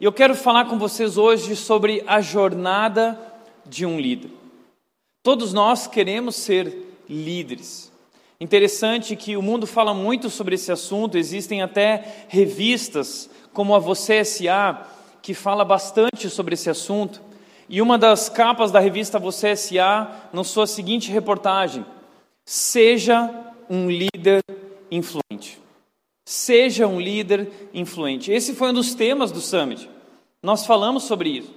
E eu quero falar com vocês hoje sobre a jornada de um líder. Todos nós queremos ser líderes. Interessante que o mundo fala muito sobre esse assunto, existem até revistas como a Você S.A. que fala bastante sobre esse assunto. E uma das capas da revista Você S.A. nos sua seguinte reportagem: Seja um líder influente. Seja um líder influente. Esse foi um dos temas do Summit. Nós falamos sobre isso.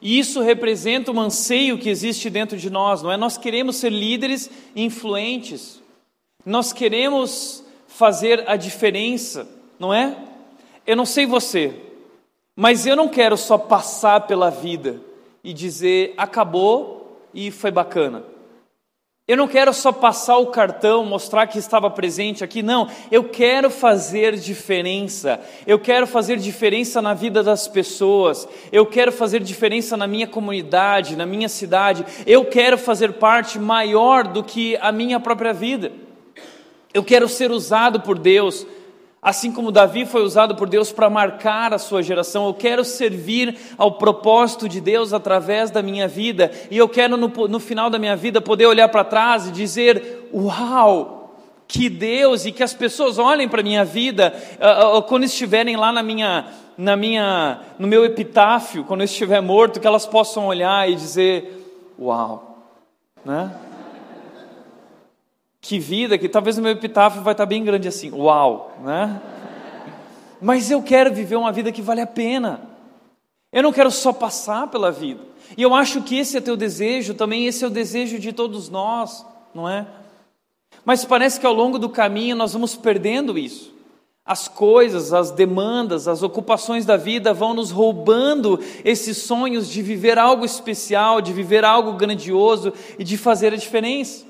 E isso representa um anseio que existe dentro de nós, não é? Nós queremos ser líderes influentes. Nós queremos fazer a diferença, não é? Eu não sei você, mas eu não quero só passar pela vida e dizer acabou e foi bacana. Eu não quero só passar o cartão, mostrar que estava presente aqui, não. Eu quero fazer diferença. Eu quero fazer diferença na vida das pessoas. Eu quero fazer diferença na minha comunidade, na minha cidade. Eu quero fazer parte maior do que a minha própria vida. Eu quero ser usado por Deus Assim como Davi foi usado por Deus para marcar a sua geração, eu quero servir ao propósito de Deus através da minha vida, e eu quero no, no final da minha vida poder olhar para trás e dizer: Uau, que Deus, e que as pessoas olhem para a minha vida uh, uh, quando estiverem lá na minha, na minha, no meu epitáfio, quando eu estiver morto, que elas possam olhar e dizer: Uau, né? Que vida, que talvez o meu epitáfio vai estar bem grande assim, uau, né? Mas eu quero viver uma vida que vale a pena. Eu não quero só passar pela vida. E eu acho que esse é teu desejo, também esse é o desejo de todos nós, não é? Mas parece que ao longo do caminho nós vamos perdendo isso. As coisas, as demandas, as ocupações da vida vão nos roubando esses sonhos de viver algo especial, de viver algo grandioso e de fazer a diferença.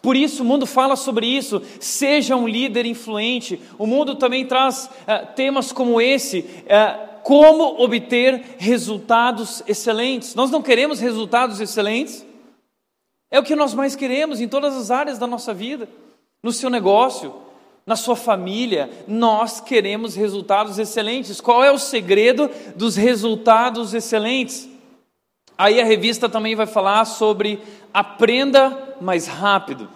Por isso, o mundo fala sobre isso. Seja um líder influente. O mundo também traz uh, temas como esse. Uh, como obter resultados excelentes. Nós não queremos resultados excelentes? É o que nós mais queremos em todas as áreas da nossa vida. No seu negócio, na sua família, nós queremos resultados excelentes. Qual é o segredo dos resultados excelentes? Aí a revista também vai falar sobre aprenda mais rápido.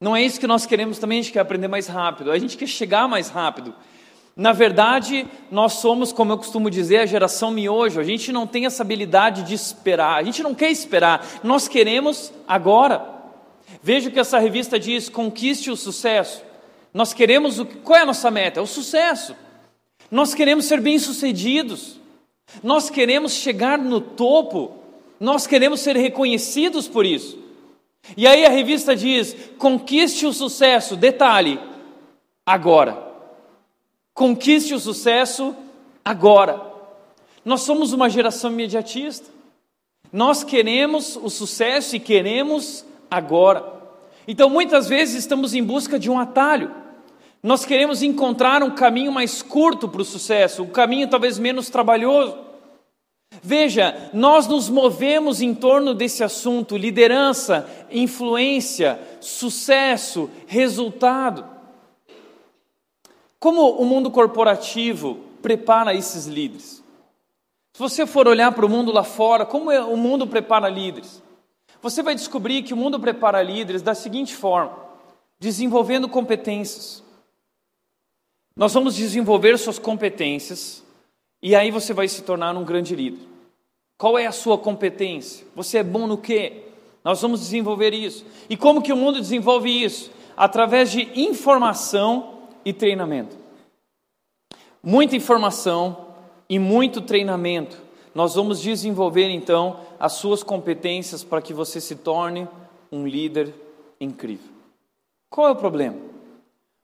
Não é isso que nós queremos também, a gente quer aprender mais rápido, a gente quer chegar mais rápido. Na verdade, nós somos, como eu costumo dizer, a geração miojo. A gente não tem essa habilidade de esperar, a gente não quer esperar, nós queremos agora. Veja o que essa revista diz: conquiste o sucesso. Nós queremos o qual é a nossa meta? É o sucesso. Nós queremos ser bem-sucedidos. Nós queremos chegar no topo, nós queremos ser reconhecidos por isso. E aí a revista diz: conquiste o sucesso, detalhe, agora. Conquiste o sucesso agora. Nós somos uma geração imediatista. Nós queremos o sucesso e queremos agora. Então muitas vezes estamos em busca de um atalho. Nós queremos encontrar um caminho mais curto para o sucesso, um caminho talvez menos trabalhoso. Veja, nós nos movemos em torno desse assunto: liderança, influência, sucesso, resultado. Como o mundo corporativo prepara esses líderes? Se você for olhar para o mundo lá fora, como é, o mundo prepara líderes? Você vai descobrir que o mundo prepara líderes da seguinte forma: desenvolvendo competências. Nós vamos desenvolver suas competências e aí você vai se tornar um grande líder. Qual é a sua competência? Você é bom no quê? Nós vamos desenvolver isso. E como que o mundo desenvolve isso? Através de informação e treinamento. Muita informação e muito treinamento. Nós vamos desenvolver então as suas competências para que você se torne um líder incrível. Qual é o problema?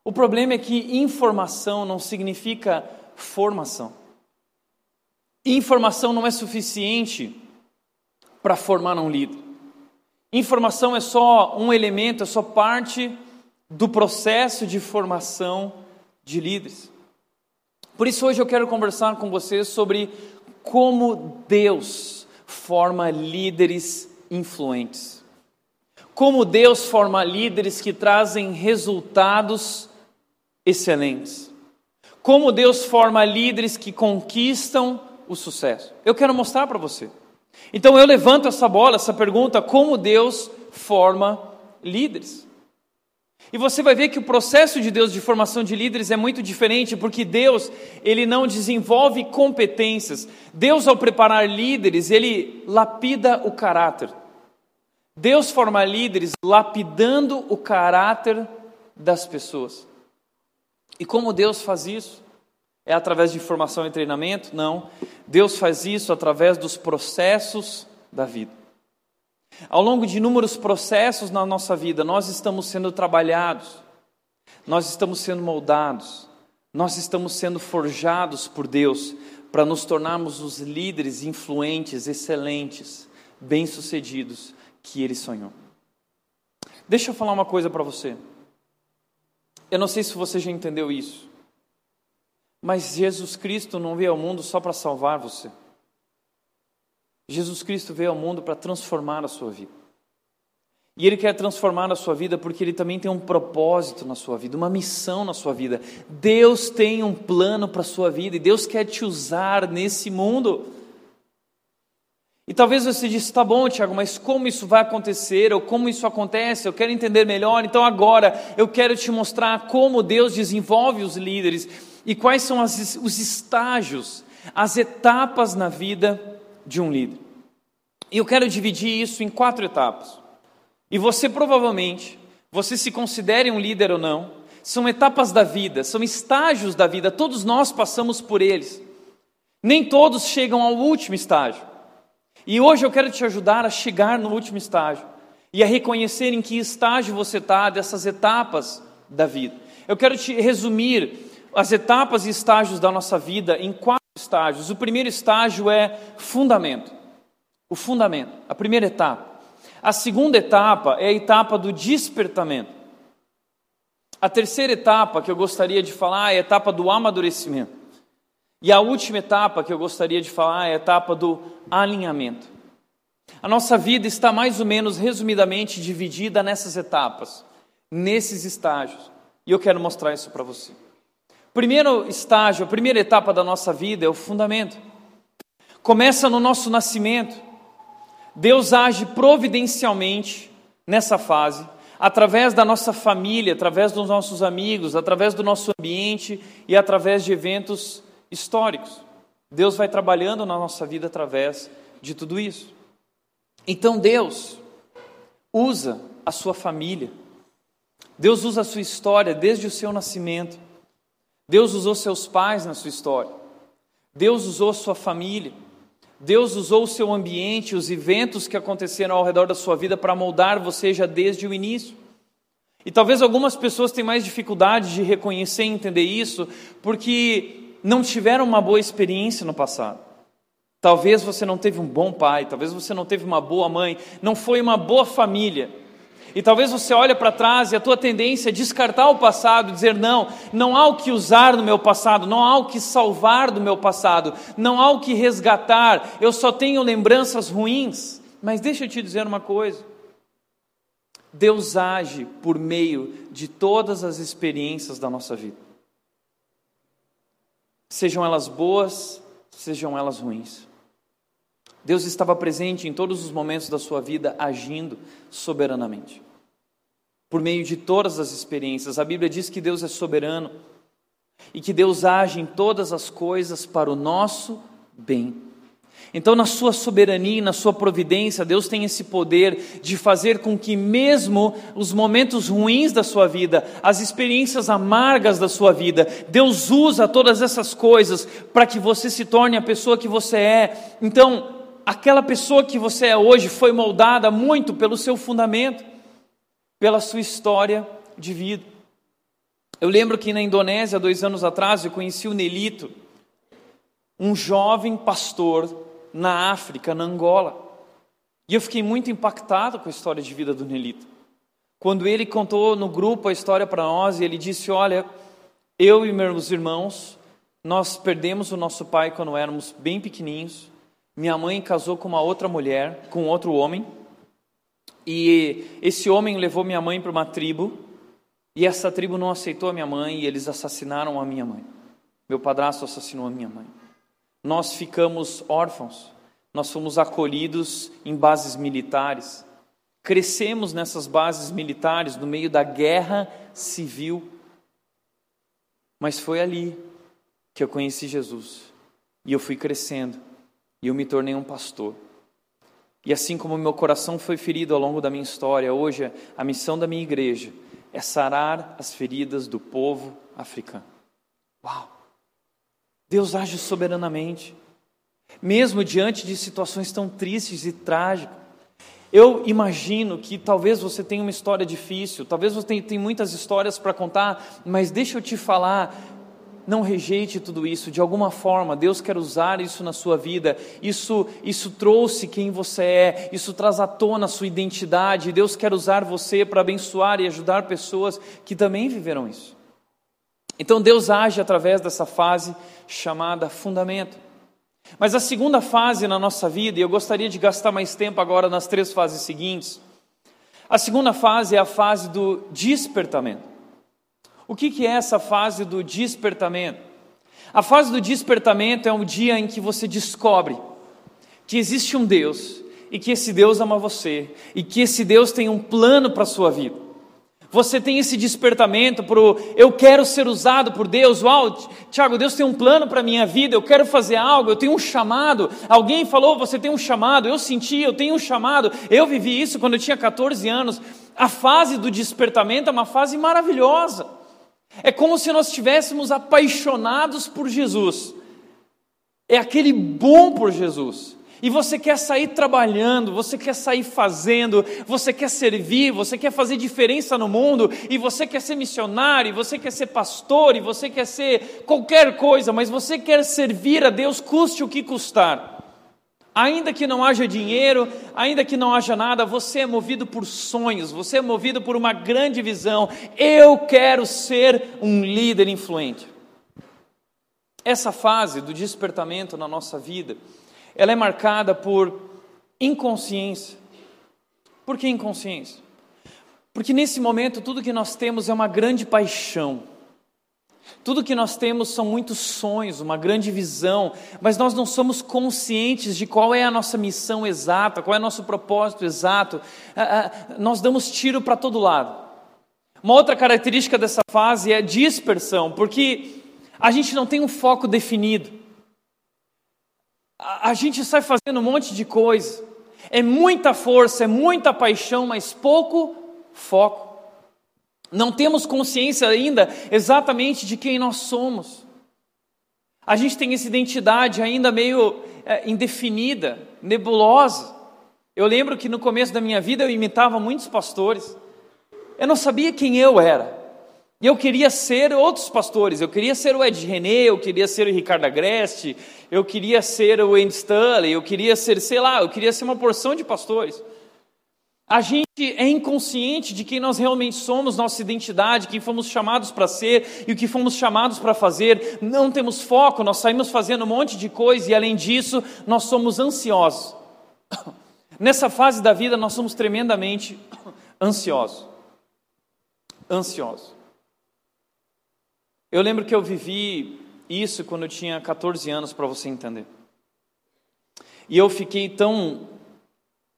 O problema é que informação não significa formação. Informação não é suficiente para formar um líder. Informação é só um elemento, é só parte do processo de formação de líderes. Por isso, hoje eu quero conversar com vocês sobre como Deus forma líderes influentes. Como Deus forma líderes que trazem resultados excelentes. Como Deus forma líderes que conquistam o sucesso. Eu quero mostrar para você. Então eu levanto essa bola, essa pergunta: como Deus forma líderes? E você vai ver que o processo de Deus de formação de líderes é muito diferente, porque Deus, ele não desenvolve competências. Deus ao preparar líderes, ele lapida o caráter. Deus forma líderes lapidando o caráter das pessoas. E como Deus faz isso? É através de formação e treinamento? Não. Deus faz isso através dos processos da vida. Ao longo de inúmeros processos na nossa vida, nós estamos sendo trabalhados, nós estamos sendo moldados, nós estamos sendo forjados por Deus para nos tornarmos os líderes influentes, excelentes, bem-sucedidos que Ele sonhou. Deixa eu falar uma coisa para você. Eu não sei se você já entendeu isso, mas Jesus Cristo não veio ao mundo só para salvar você. Jesus Cristo veio ao mundo para transformar a sua vida. E Ele quer transformar a sua vida porque Ele também tem um propósito na sua vida, uma missão na sua vida. Deus tem um plano para a sua vida e Deus quer te usar nesse mundo. E talvez você disse, tá bom, Tiago, mas como isso vai acontecer, ou como isso acontece, eu quero entender melhor, então agora eu quero te mostrar como Deus desenvolve os líderes e quais são as, os estágios, as etapas na vida de um líder. E eu quero dividir isso em quatro etapas. E você provavelmente, você se considere um líder ou não, são etapas da vida, são estágios da vida, todos nós passamos por eles. Nem todos chegam ao último estágio. E hoje eu quero te ajudar a chegar no último estágio e a reconhecer em que estágio você está dessas etapas da vida. Eu quero te resumir as etapas e estágios da nossa vida em quatro estágios. O primeiro estágio é fundamento. O fundamento, a primeira etapa. A segunda etapa é a etapa do despertamento. A terceira etapa que eu gostaria de falar é a etapa do amadurecimento. E a última etapa que eu gostaria de falar é a etapa do alinhamento. A nossa vida está mais ou menos resumidamente dividida nessas etapas, nesses estágios. E eu quero mostrar isso para você. Primeiro estágio, a primeira etapa da nossa vida é o fundamento. Começa no nosso nascimento. Deus age providencialmente nessa fase, através da nossa família, através dos nossos amigos, através do nosso ambiente e através de eventos históricos. Deus vai trabalhando na nossa vida através de tudo isso. Então Deus usa a sua família, Deus usa a sua história desde o seu nascimento Deus usou seus pais na sua história. Deus usou sua família. Deus usou o seu ambiente, os eventos que aconteceram ao redor da sua vida para moldar você já desde o início. E talvez algumas pessoas tenham mais dificuldade de reconhecer e entender isso, porque não tiveram uma boa experiência no passado. Talvez você não teve um bom pai, talvez você não teve uma boa mãe, não foi uma boa família. E talvez você olhe para trás e a tua tendência é descartar o passado, dizer não, não há o que usar no meu passado, não há o que salvar do meu passado, não há o que resgatar, eu só tenho lembranças ruins. Mas deixa eu te dizer uma coisa. Deus age por meio de todas as experiências da nossa vida. Sejam elas boas, sejam elas ruins. Deus estava presente em todos os momentos da sua vida, agindo soberanamente. Por meio de todas as experiências, a Bíblia diz que Deus é soberano e que Deus age em todas as coisas para o nosso bem. Então, na sua soberania, na sua providência, Deus tem esse poder de fazer com que, mesmo os momentos ruins da sua vida, as experiências amargas da sua vida, Deus usa todas essas coisas para que você se torne a pessoa que você é. Então, aquela pessoa que você é hoje foi moldada muito pelo seu fundamento, pela sua história de vida. Eu lembro que na Indonésia, dois anos atrás, eu conheci o Nelito, um jovem pastor na África, na Angola. E eu fiquei muito impactado com a história de vida do Nelito. Quando ele contou no grupo a história para nós, ele disse: Olha, eu e meus irmãos, nós perdemos o nosso pai quando éramos bem pequeninhos. Minha mãe casou com uma outra mulher, com outro homem, e esse homem levou minha mãe para uma tribo, e essa tribo não aceitou a minha mãe, e eles assassinaram a minha mãe. Meu padrasto assassinou a minha mãe. Nós ficamos órfãos. Nós fomos acolhidos em bases militares. Crescemos nessas bases militares no meio da guerra civil. Mas foi ali que eu conheci Jesus. E eu fui crescendo. E eu me tornei um pastor. E assim como meu coração foi ferido ao longo da minha história, hoje a missão da minha igreja é sarar as feridas do povo africano. Uau! Deus age soberanamente, mesmo diante de situações tão tristes e trágicas. Eu imagino que talvez você tenha uma história difícil, talvez você tenha, tenha muitas histórias para contar, mas deixa eu te falar, não rejeite tudo isso, de alguma forma, Deus quer usar isso na sua vida, isso, isso trouxe quem você é, isso traz à tona a sua identidade, Deus quer usar você para abençoar e ajudar pessoas que também viveram isso. Então Deus age através dessa fase chamada fundamento. Mas a segunda fase na nossa vida, e eu gostaria de gastar mais tempo agora nas três fases seguintes, a segunda fase é a fase do despertamento. O que, que é essa fase do despertamento? A fase do despertamento é um dia em que você descobre que existe um Deus e que esse Deus ama você e que esse Deus tem um plano para a sua vida. Você tem esse despertamento para o eu quero ser usado por Deus. Uau, Tiago, Deus tem um plano para a minha vida, eu quero fazer algo, eu tenho um chamado. Alguém falou, você tem um chamado, eu senti, eu tenho um chamado. Eu vivi isso quando eu tinha 14 anos. A fase do despertamento é uma fase maravilhosa. É como se nós estivéssemos apaixonados por Jesus. É aquele bom por Jesus. E você quer sair trabalhando, você quer sair fazendo, você quer servir, você quer fazer diferença no mundo, e você quer ser missionário, e você quer ser pastor, e você quer ser qualquer coisa, mas você quer servir a Deus, custe o que custar. Ainda que não haja dinheiro, ainda que não haja nada, você é movido por sonhos, você é movido por uma grande visão. Eu quero ser um líder influente. Essa fase do despertamento na nossa vida, ela é marcada por inconsciência. Por que inconsciência? Porque nesse momento tudo que nós temos é uma grande paixão. Tudo que nós temos são muitos sonhos, uma grande visão, mas nós não somos conscientes de qual é a nossa missão exata, qual é o nosso propósito exato. Ah, ah, nós damos tiro para todo lado. Uma outra característica dessa fase é dispersão, porque a gente não tem um foco definido. A gente sai fazendo um monte de coisa. É muita força, é muita paixão, mas pouco foco. Não temos consciência ainda exatamente de quem nós somos. A gente tem essa identidade ainda meio é, indefinida, nebulosa. Eu lembro que no começo da minha vida eu imitava muitos pastores. Eu não sabia quem eu era. E eu queria ser outros pastores. Eu queria ser o Ed René, eu queria ser o Ricardo Agreste, eu queria ser o Andy Stanley, eu queria ser, sei lá, eu queria ser uma porção de pastores. A gente é inconsciente de quem nós realmente somos, nossa identidade, quem fomos chamados para ser e o que fomos chamados para fazer. Não temos foco, nós saímos fazendo um monte de coisa e, além disso, nós somos ansiosos. Nessa fase da vida, nós somos tremendamente ansiosos. Ansiosos. Eu lembro que eu vivi isso quando eu tinha 14 anos, para você entender. E eu fiquei tão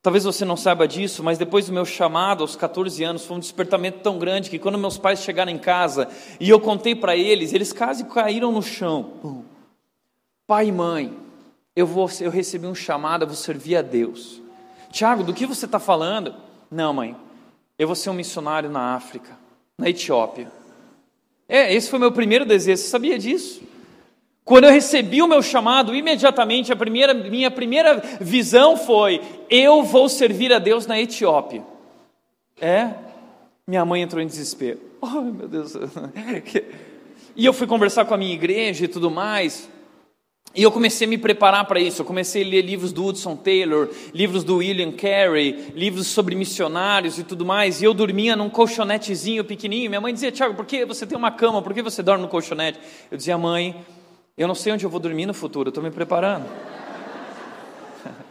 Talvez você não saiba disso, mas depois do meu chamado aos 14 anos, foi um despertamento tão grande que quando meus pais chegaram em casa e eu contei para eles, eles quase caíram no chão. Pai e mãe, eu, vou, eu recebi um chamado, eu vou servir a Deus. Tiago, do que você está falando? Não, mãe, eu vou ser um missionário na África, na Etiópia. É, esse foi meu primeiro desejo, você sabia disso? Quando eu recebi o meu chamado, imediatamente a primeira, minha primeira visão foi: eu vou servir a Deus na Etiópia. É? Minha mãe entrou em desespero. Oh, meu Deus. E eu fui conversar com a minha igreja e tudo mais. E eu comecei a me preparar para isso. Eu comecei a ler livros do Hudson Taylor, livros do William Carey, livros sobre missionários e tudo mais. E eu dormia num colchonetezinho pequenininho. Minha mãe dizia: Tiago, por que você tem uma cama? Por que você dorme no colchonete? Eu dizia: Mãe, eu não sei onde eu vou dormir no futuro, eu estou me preparando.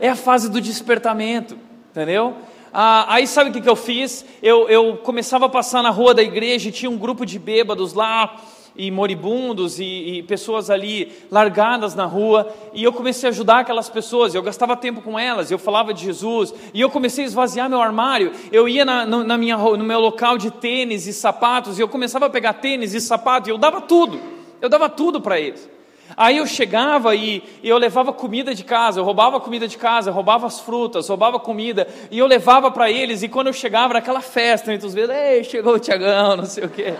É a fase do despertamento, entendeu? Ah, aí sabe o que, que eu fiz? Eu, eu começava a passar na rua da igreja e tinha um grupo de bêbados lá, e moribundos e, e, pessoas ali largadas na rua, e eu comecei a ajudar aquelas pessoas, eu gastava tempo com elas, eu falava de Jesus, e eu comecei a esvaziar meu armário, eu ia na, na minha, no meu local de tênis e sapatos, e eu começava a pegar tênis e sapatos, e eu dava tudo, eu dava tudo para eles. Aí eu chegava e, e, eu levava comida de casa, eu roubava comida de casa, roubava as frutas, roubava comida, e eu levava para eles, e quando eu chegava era aquela festa, entre os vezes, ei, chegou o Tiagão, não sei o quê.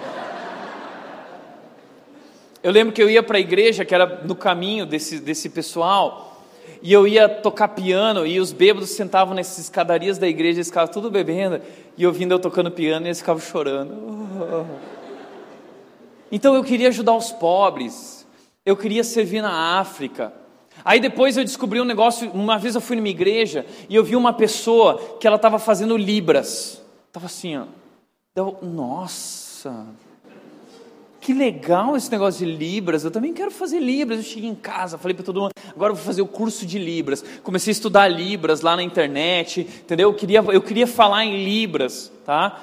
Eu lembro que eu ia para a igreja, que era no caminho desse, desse pessoal, e eu ia tocar piano, e os bêbados sentavam nessas escadarias da igreja, eles ficavam tudo bebendo, e ouvindo eu tocando piano, e eles ficavam chorando. Então eu queria ajudar os pobres, eu queria servir na África. Aí depois eu descobri um negócio, uma vez eu fui numa igreja, e eu vi uma pessoa que ela estava fazendo libras, estava assim, ó. Eu, nossa, que legal esse negócio de Libras, eu também quero fazer Libras. Eu cheguei em casa, falei para todo mundo, agora eu vou fazer o curso de Libras. Comecei a estudar Libras lá na internet, entendeu? Eu queria, eu queria falar em Libras, tá?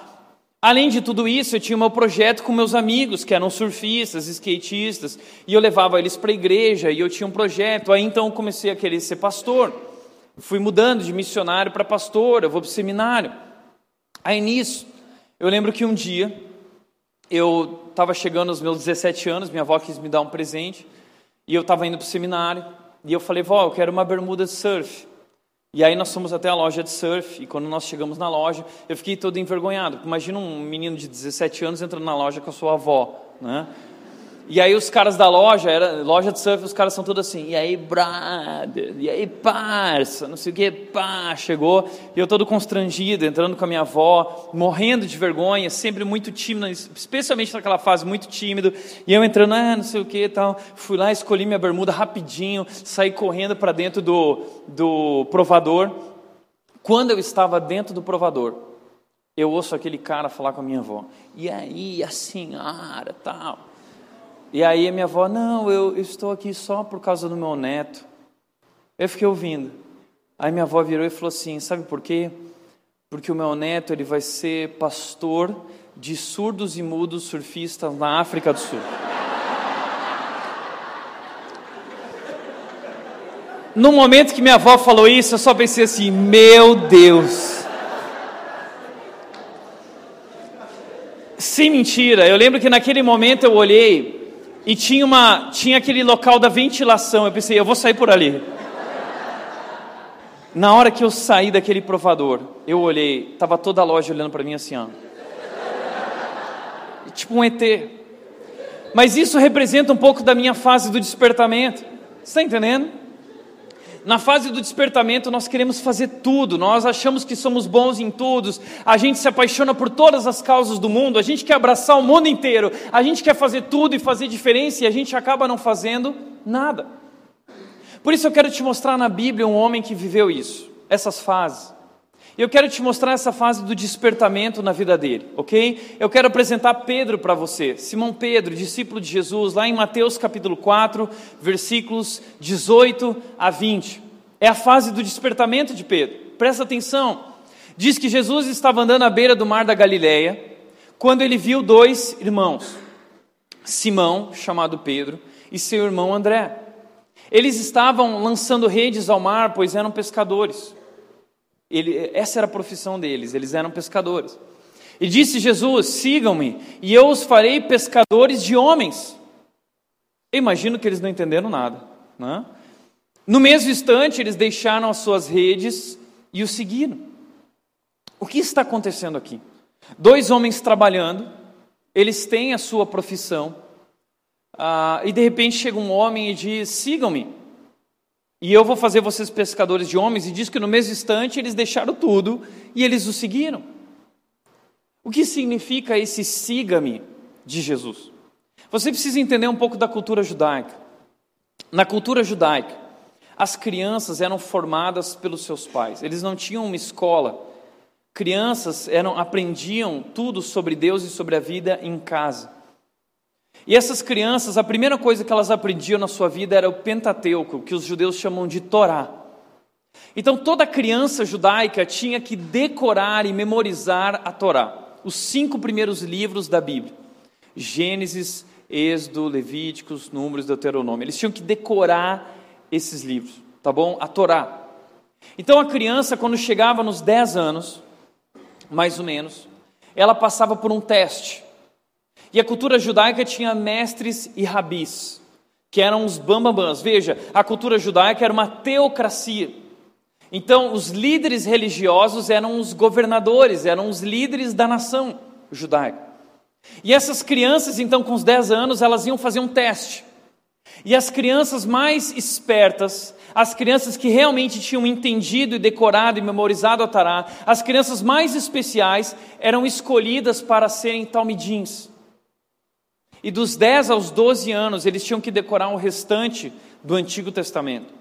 Além de tudo isso, eu tinha o meu projeto com meus amigos, que eram surfistas, skatistas, e eu levava eles para a igreja, e eu tinha um projeto. Aí então eu comecei a querer ser pastor. Fui mudando de missionário para pastor, eu vou para o seminário. Aí nisso, eu lembro que um dia eu estava chegando aos meus 17 anos, minha avó quis me dar um presente, e eu estava indo para o seminário, e eu falei, vó, eu quero uma bermuda de surf. E aí nós fomos até a loja de surf, e quando nós chegamos na loja, eu fiquei todo envergonhado. Imagina um menino de 17 anos entrando na loja com a sua avó, né? E aí os caras da loja, era loja de surf, os caras são todos assim, e aí, brother, e aí, parça, não sei o que, pá, chegou, e eu todo constrangido, entrando com a minha avó, morrendo de vergonha, sempre muito tímido, especialmente naquela fase, muito tímido, e eu entrando, ah, não sei o que tal, fui lá, escolhi minha bermuda rapidinho, saí correndo para dentro do, do provador, quando eu estava dentro do provador, eu ouço aquele cara falar com a minha avó, e aí, a senhora, tal, e aí a minha avó, não, eu, estou aqui só por causa do meu neto. Eu fiquei ouvindo. Aí minha avó virou e falou assim, sabe por quê? Porque o meu neto ele vai ser pastor de surdos e mudos surfistas na África do Sul. No momento que minha avó falou isso, eu só pensei assim: meu Deus. Sem mentira, eu lembro que naquele momento eu olhei e tinha, uma, tinha aquele local da ventilação. Eu pensei, eu vou sair por ali. Na hora que eu saí daquele provador, eu olhei, estava toda a loja olhando para mim assim, ó. Tipo um ET. Mas isso representa um pouco da minha fase do despertamento. Você está entendendo? Na fase do despertamento, nós queremos fazer tudo, nós achamos que somos bons em tudo, a gente se apaixona por todas as causas do mundo, a gente quer abraçar o mundo inteiro, a gente quer fazer tudo e fazer diferença e a gente acaba não fazendo nada. Por isso eu quero te mostrar na Bíblia um homem que viveu isso, essas fases. Eu quero te mostrar essa fase do despertamento na vida dele, ok? Eu quero apresentar Pedro para você, Simão Pedro, discípulo de Jesus, lá em Mateus capítulo 4, versículos 18 a 20. É a fase do despertamento de Pedro, presta atenção. Diz que Jesus estava andando à beira do mar da Galileia, quando ele viu dois irmãos, Simão, chamado Pedro, e seu irmão André. Eles estavam lançando redes ao mar, pois eram pescadores. Ele, essa era a profissão deles, eles eram pescadores. E disse Jesus: Sigam-me, e eu os farei pescadores de homens. Eu imagino que eles não entenderam nada. Né? No mesmo instante, eles deixaram as suas redes e o seguiram. O que está acontecendo aqui? Dois homens trabalhando, eles têm a sua profissão, ah, e de repente chega um homem e diz: Sigam-me. E eu vou fazer vocês pescadores de homens, e diz que no mesmo instante eles deixaram tudo e eles o seguiram. O que significa esse siga-me de Jesus? Você precisa entender um pouco da cultura judaica. Na cultura judaica, as crianças eram formadas pelos seus pais, eles não tinham uma escola. Crianças eram aprendiam tudo sobre Deus e sobre a vida em casa. E essas crianças, a primeira coisa que elas aprendiam na sua vida era o Pentateuco, que os judeus chamam de Torá. Então toda criança judaica tinha que decorar e memorizar a Torá, os cinco primeiros livros da Bíblia: Gênesis, Êxodo, Levíticos, Números, Deuteronômio. Eles tinham que decorar esses livros, tá bom? A Torá. Então a criança, quando chegava nos 10 anos, mais ou menos, ela passava por um teste. E a cultura judaica tinha mestres e rabis, que eram os bambambãs. Veja, a cultura judaica era uma teocracia. Então, os líderes religiosos eram os governadores, eram os líderes da nação judaica. E essas crianças, então, com os 10 anos, elas iam fazer um teste. E as crianças mais espertas, as crianças que realmente tinham entendido e decorado e memorizado a Tará, as crianças mais especiais, eram escolhidas para serem talmidins. E dos 10 aos 12 anos, eles tinham que decorar o restante do Antigo Testamento.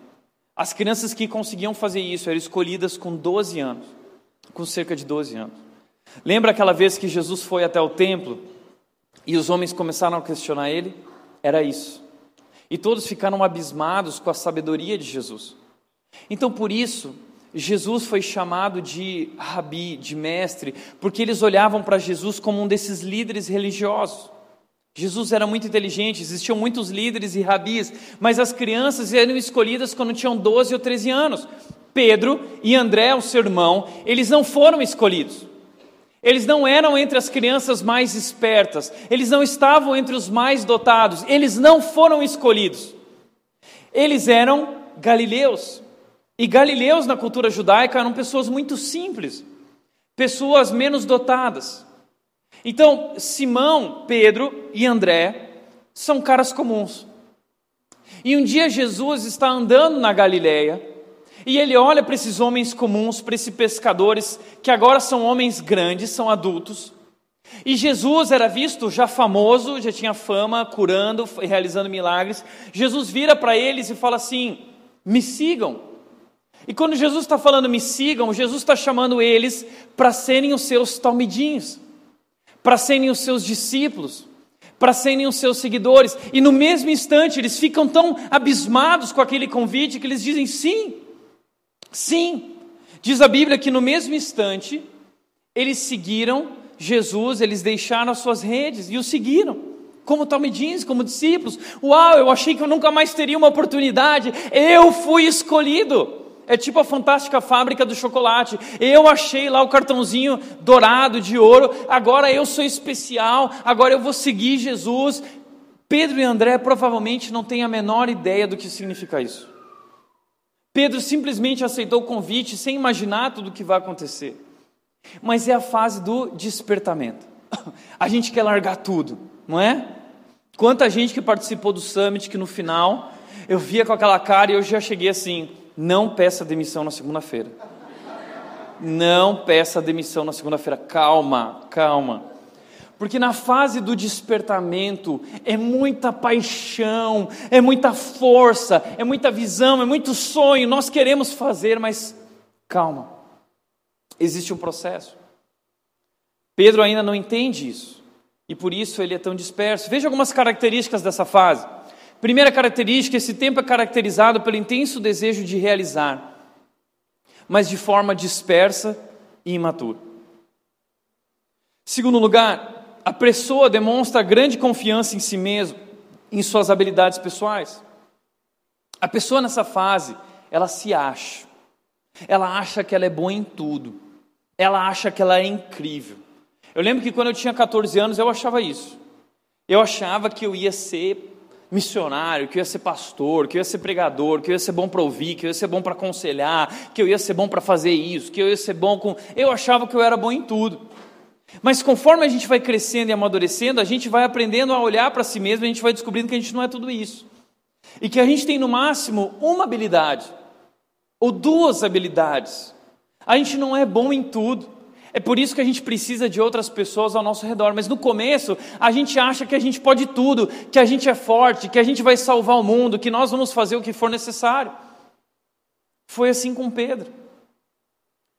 As crianças que conseguiam fazer isso eram escolhidas com 12 anos, com cerca de 12 anos. Lembra aquela vez que Jesus foi até o templo e os homens começaram a questionar ele? Era isso. E todos ficaram abismados com a sabedoria de Jesus. Então, por isso, Jesus foi chamado de rabi, de mestre, porque eles olhavam para Jesus como um desses líderes religiosos. Jesus era muito inteligente, existiam muitos líderes e rabis, mas as crianças eram escolhidas quando tinham 12 ou 13 anos. Pedro e André, o seu irmão, eles não foram escolhidos. Eles não eram entre as crianças mais espertas, eles não estavam entre os mais dotados, eles não foram escolhidos. Eles eram galileus. E galileus na cultura judaica eram pessoas muito simples, pessoas menos dotadas. Então, Simão, Pedro e André são caras comuns. E um dia Jesus está andando na Galileia e ele olha para esses homens comuns, para esses pescadores, que agora são homens grandes, são adultos. E Jesus era visto já famoso, já tinha fama, curando, realizando milagres. Jesus vira para eles e fala assim: me sigam. E quando Jesus está falando me sigam, Jesus está chamando eles para serem os seus talmidinhos, para serem os seus discípulos, para serem os seus seguidores. E no mesmo instante eles ficam tão abismados com aquele convite que eles dizem sim. Sim, diz a Bíblia que no mesmo instante eles seguiram Jesus, eles deixaram as suas redes e o seguiram. Como talmidins, como discípulos. Uau, eu achei que eu nunca mais teria uma oportunidade. Eu fui escolhido. É tipo a fantástica fábrica do chocolate. Eu achei lá o cartãozinho dourado de ouro. Agora eu sou especial. Agora eu vou seguir Jesus. Pedro e André provavelmente não têm a menor ideia do que significa isso. Pedro simplesmente aceitou o convite sem imaginar tudo o que vai acontecer. Mas é a fase do despertamento. A gente quer largar tudo, não é? Quanta gente que participou do summit que no final eu via com aquela cara e eu já cheguei assim: não peça demissão na segunda-feira. Não peça demissão na segunda-feira. Calma, calma. Porque na fase do despertamento é muita paixão, é muita força, é muita visão, é muito sonho. Nós queremos fazer, mas calma. Existe um processo. Pedro ainda não entende isso. E por isso ele é tão disperso. Veja algumas características dessa fase. Primeira característica: esse tempo é caracterizado pelo intenso desejo de realizar, mas de forma dispersa e imatura. Segundo lugar, a pessoa demonstra grande confiança em si mesmo, em suas habilidades pessoais. A pessoa nessa fase, ela se acha. Ela acha que ela é boa em tudo. Ela acha que ela é incrível. Eu lembro que quando eu tinha 14 anos eu achava isso. Eu achava que eu ia ser missionário, que eu ia ser pastor, que eu ia ser pregador, que eu ia ser bom para ouvir, que eu ia ser bom para aconselhar, que eu ia ser bom para fazer isso, que eu ia ser bom com. Eu achava que eu era bom em tudo. Mas conforme a gente vai crescendo e amadurecendo, a gente vai aprendendo a olhar para si mesmo, a gente vai descobrindo que a gente não é tudo isso. E que a gente tem no máximo uma habilidade, ou duas habilidades. A gente não é bom em tudo. É por isso que a gente precisa de outras pessoas ao nosso redor. Mas no começo, a gente acha que a gente pode tudo, que a gente é forte, que a gente vai salvar o mundo, que nós vamos fazer o que for necessário. Foi assim com Pedro.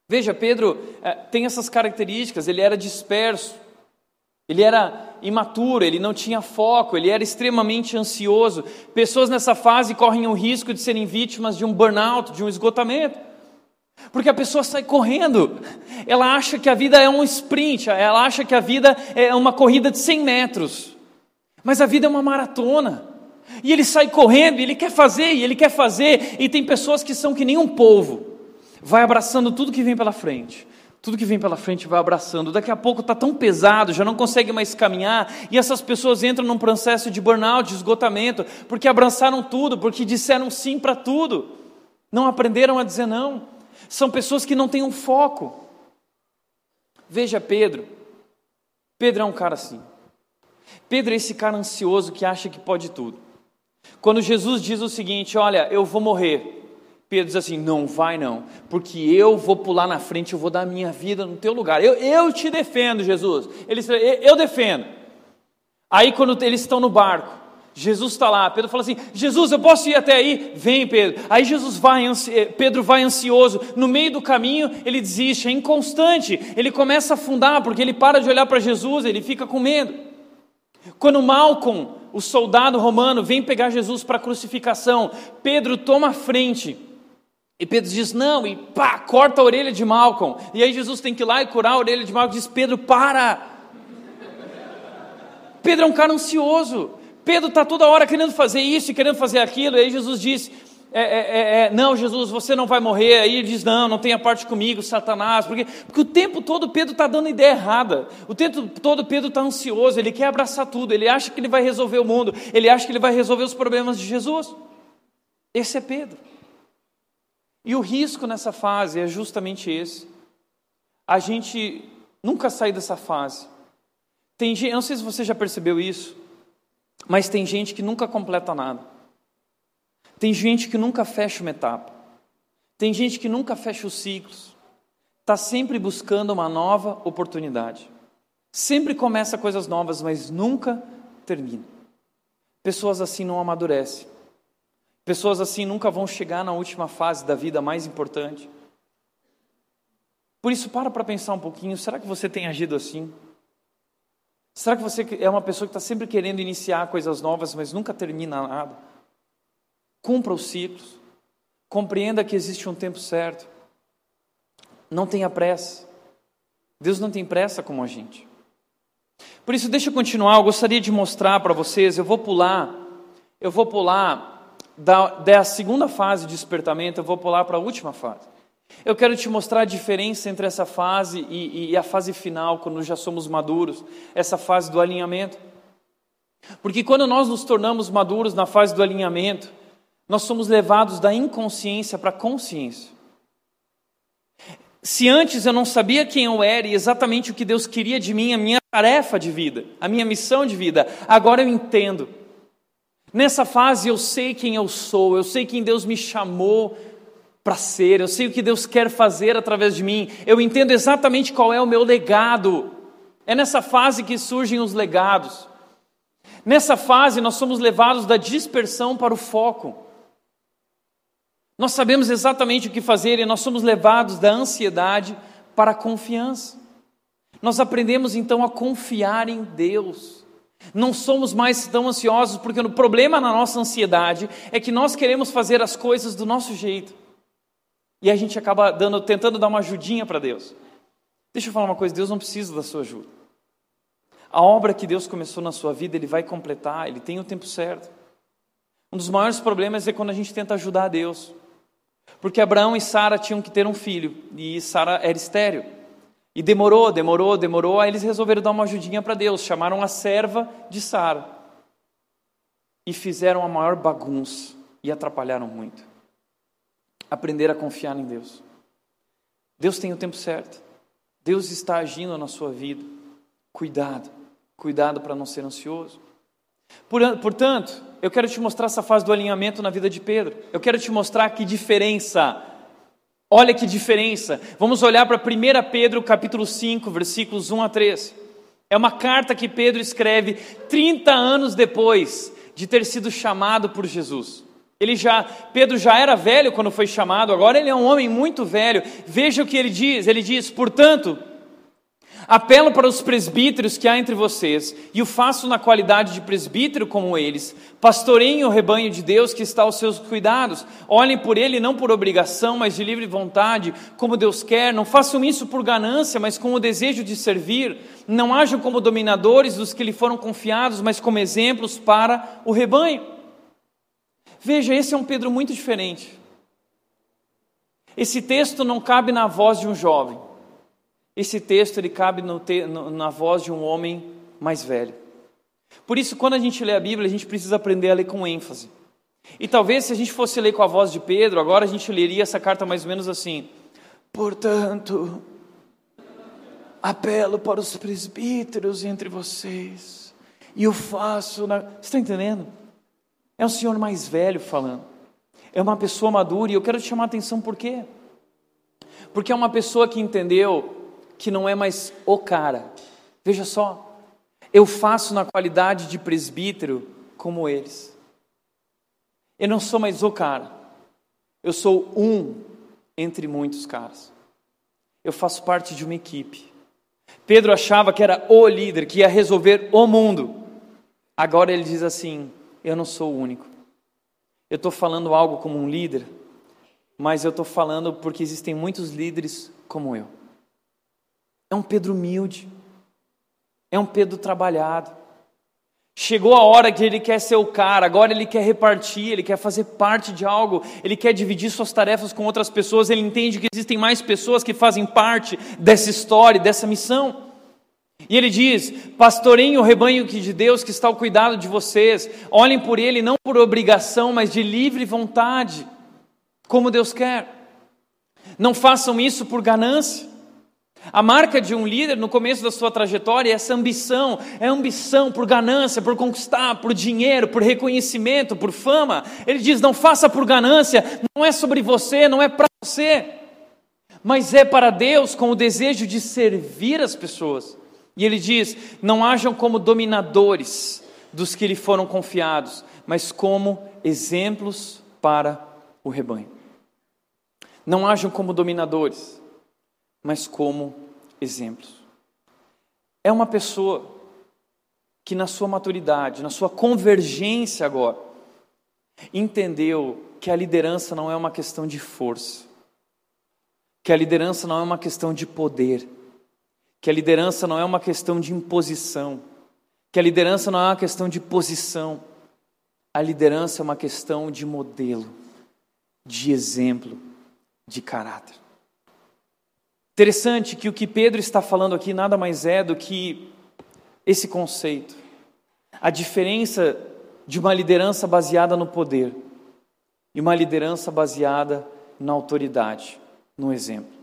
Veja, Pedro é, tem essas características, ele era disperso, ele era imaturo, ele não tinha foco, ele era extremamente ansioso. Pessoas nessa fase correm o risco de serem vítimas de um burnout, de um esgotamento. Porque a pessoa sai correndo, ela acha que a vida é um sprint, ela acha que a vida é uma corrida de 100 metros. Mas a vida é uma maratona. E ele sai correndo, e ele quer fazer, e ele quer fazer, e tem pessoas que são que nem um polvo, vai abraçando tudo que vem pela frente. Tudo que vem pela frente vai abraçando. Daqui a pouco está tão pesado, já não consegue mais caminhar, e essas pessoas entram num processo de burnout, de esgotamento, porque abraçaram tudo, porque disseram sim para tudo, não aprenderam a dizer não. São pessoas que não têm um foco. Veja Pedro. Pedro é um cara assim. Pedro é esse cara ansioso que acha que pode tudo. Quando Jesus diz o seguinte: Olha, eu vou morrer. Pedro diz assim: Não vai não, porque eu vou pular na frente, eu vou dar minha vida no teu lugar. Eu, eu te defendo, Jesus. Ele Eu defendo. Aí, quando eles estão no barco, Jesus está lá. Pedro fala assim: Jesus, eu posso ir até aí? Vem, Pedro. Aí Jesus vai, eh, Pedro vai ansioso. No meio do caminho, ele desiste, é inconstante. Ele começa a afundar porque ele para de olhar para Jesus, ele fica com medo. Quando Malcolm, o soldado romano, vem pegar Jesus para a crucificação, Pedro toma a frente. E Pedro diz: Não, e pá, corta a orelha de Malcolm. E aí Jesus tem que ir lá e curar a orelha de Malcolm. Diz: Pedro, para. Pedro é um cara ansioso. Pedro está toda hora querendo fazer isso e querendo fazer aquilo. E aí Jesus diz: é, é, é, é, Não, Jesus, você não vai morrer. Aí ele diz: Não, não tenha parte comigo, Satanás. Porque, porque o tempo todo Pedro está dando ideia errada. O tempo todo Pedro está ansioso. Ele quer abraçar tudo. Ele acha que ele vai resolver o mundo. Ele acha que ele vai resolver os problemas de Jesus. Esse é Pedro. E o risco nessa fase é justamente esse. A gente nunca sai dessa fase. Tem eu não sei se você já percebeu isso, mas tem gente que nunca completa nada. Tem gente que nunca fecha uma etapa. Tem gente que nunca fecha os ciclos. Está sempre buscando uma nova oportunidade. Sempre começa coisas novas, mas nunca termina. Pessoas assim não amadurecem. Pessoas assim nunca vão chegar na última fase da vida mais importante. Por isso, para para pensar um pouquinho: será que você tem agido assim? Será que você é uma pessoa que está sempre querendo iniciar coisas novas, mas nunca termina nada? Cumpra os ciclos, compreenda que existe um tempo certo, não tenha pressa. Deus não tem pressa como a gente. Por isso, deixa eu continuar. Eu gostaria de mostrar para vocês. Eu vou pular, eu vou pular da, da segunda fase de despertamento, eu vou pular para a última fase. Eu quero te mostrar a diferença entre essa fase e, e a fase final, quando já somos maduros, essa fase do alinhamento. Porque quando nós nos tornamos maduros na fase do alinhamento, nós somos levados da inconsciência para a consciência. Se antes eu não sabia quem eu era e exatamente o que Deus queria de mim, a minha tarefa de vida, a minha missão de vida, agora eu entendo. Nessa fase eu sei quem eu sou, eu sei quem Deus me chamou para ser, eu sei o que Deus quer fazer através de mim, eu entendo exatamente qual é o meu legado. É nessa fase que surgem os legados. Nessa fase nós somos levados da dispersão para o foco. Nós sabemos exatamente o que fazer e nós somos levados da ansiedade para a confiança. Nós aprendemos então a confiar em Deus. Não somos mais tão ansiosos, porque o problema na nossa ansiedade é que nós queremos fazer as coisas do nosso jeito. E a gente acaba dando, tentando dar uma ajudinha para Deus. Deixa eu falar uma coisa: Deus não precisa da sua ajuda. A obra que Deus começou na sua vida, Ele vai completar, Ele tem o tempo certo. Um dos maiores problemas é quando a gente tenta ajudar a Deus. Porque Abraão e Sara tinham que ter um filho, e Sara era estéreo. E demorou, demorou, demorou, aí eles resolveram dar uma ajudinha para Deus, chamaram a serva de Sara. E fizeram a maior bagunça e atrapalharam muito. Aprender a confiar em Deus. Deus tem o tempo certo. Deus está agindo na sua vida. Cuidado, cuidado para não ser ansioso. Portanto, eu quero te mostrar essa fase do alinhamento na vida de Pedro. Eu quero te mostrar que diferença Olha que diferença. Vamos olhar para 1 Pedro capítulo 5, versículos 1 a 3. É uma carta que Pedro escreve 30 anos depois de ter sido chamado por Jesus. Ele já, Pedro já era velho quando foi chamado, agora ele é um homem muito velho. Veja o que ele diz. Ele diz: "Portanto, Apelo para os presbíteros que há entre vocês, e o faço na qualidade de presbítero como eles. Pastoreiem o rebanho de Deus que está aos seus cuidados. Olhem por ele não por obrigação, mas de livre vontade, como Deus quer. Não façam isso por ganância, mas com o desejo de servir. Não hajam como dominadores dos que lhe foram confiados, mas como exemplos para o rebanho. Veja, esse é um Pedro muito diferente. Esse texto não cabe na voz de um jovem. Esse texto ele cabe te, no, na voz de um homem mais velho. Por isso, quando a gente lê a Bíblia, a gente precisa aprender a ler com ênfase. E talvez se a gente fosse ler com a voz de Pedro, agora a gente leria essa carta mais ou menos assim: Portanto, apelo para os presbíteros entre vocês, e o faço na. Você está entendendo? É um senhor mais velho falando. É uma pessoa madura, e eu quero te chamar a atenção por quê? Porque é uma pessoa que entendeu que não é mais o cara. Veja só, eu faço na qualidade de presbítero como eles. Eu não sou mais o cara, eu sou um entre muitos caras. Eu faço parte de uma equipe. Pedro achava que era o líder, que ia resolver o mundo. Agora ele diz assim: Eu não sou o único. Eu estou falando algo como um líder, mas eu estou falando porque existem muitos líderes como eu. É um Pedro humilde. É um Pedro trabalhado. Chegou a hora que ele quer ser o cara, agora ele quer repartir, ele quer fazer parte de algo, ele quer dividir suas tarefas com outras pessoas, ele entende que existem mais pessoas que fazem parte dessa história, dessa missão. E ele diz: Pastoreiem o rebanho de Deus que está ao cuidado de vocês, olhem por ele não por obrigação, mas de livre vontade, como Deus quer. Não façam isso por ganância. A marca de um líder no começo da sua trajetória é essa ambição, é ambição por ganância, por conquistar, por dinheiro, por reconhecimento, por fama. Ele diz: não faça por ganância, não é sobre você, não é para você, mas é para Deus com o desejo de servir as pessoas. E ele diz: não hajam como dominadores dos que lhe foram confiados, mas como exemplos para o rebanho. Não hajam como dominadores mas como exemplos. É uma pessoa que, na sua maturidade, na sua convergência agora, entendeu que a liderança não é uma questão de força, que a liderança não é uma questão de poder, que a liderança não é uma questão de imposição, que a liderança não é uma questão de posição, a liderança é uma questão de modelo, de exemplo, de caráter. Interessante que o que Pedro está falando aqui nada mais é do que esse conceito. A diferença de uma liderança baseada no poder e uma liderança baseada na autoridade, no exemplo.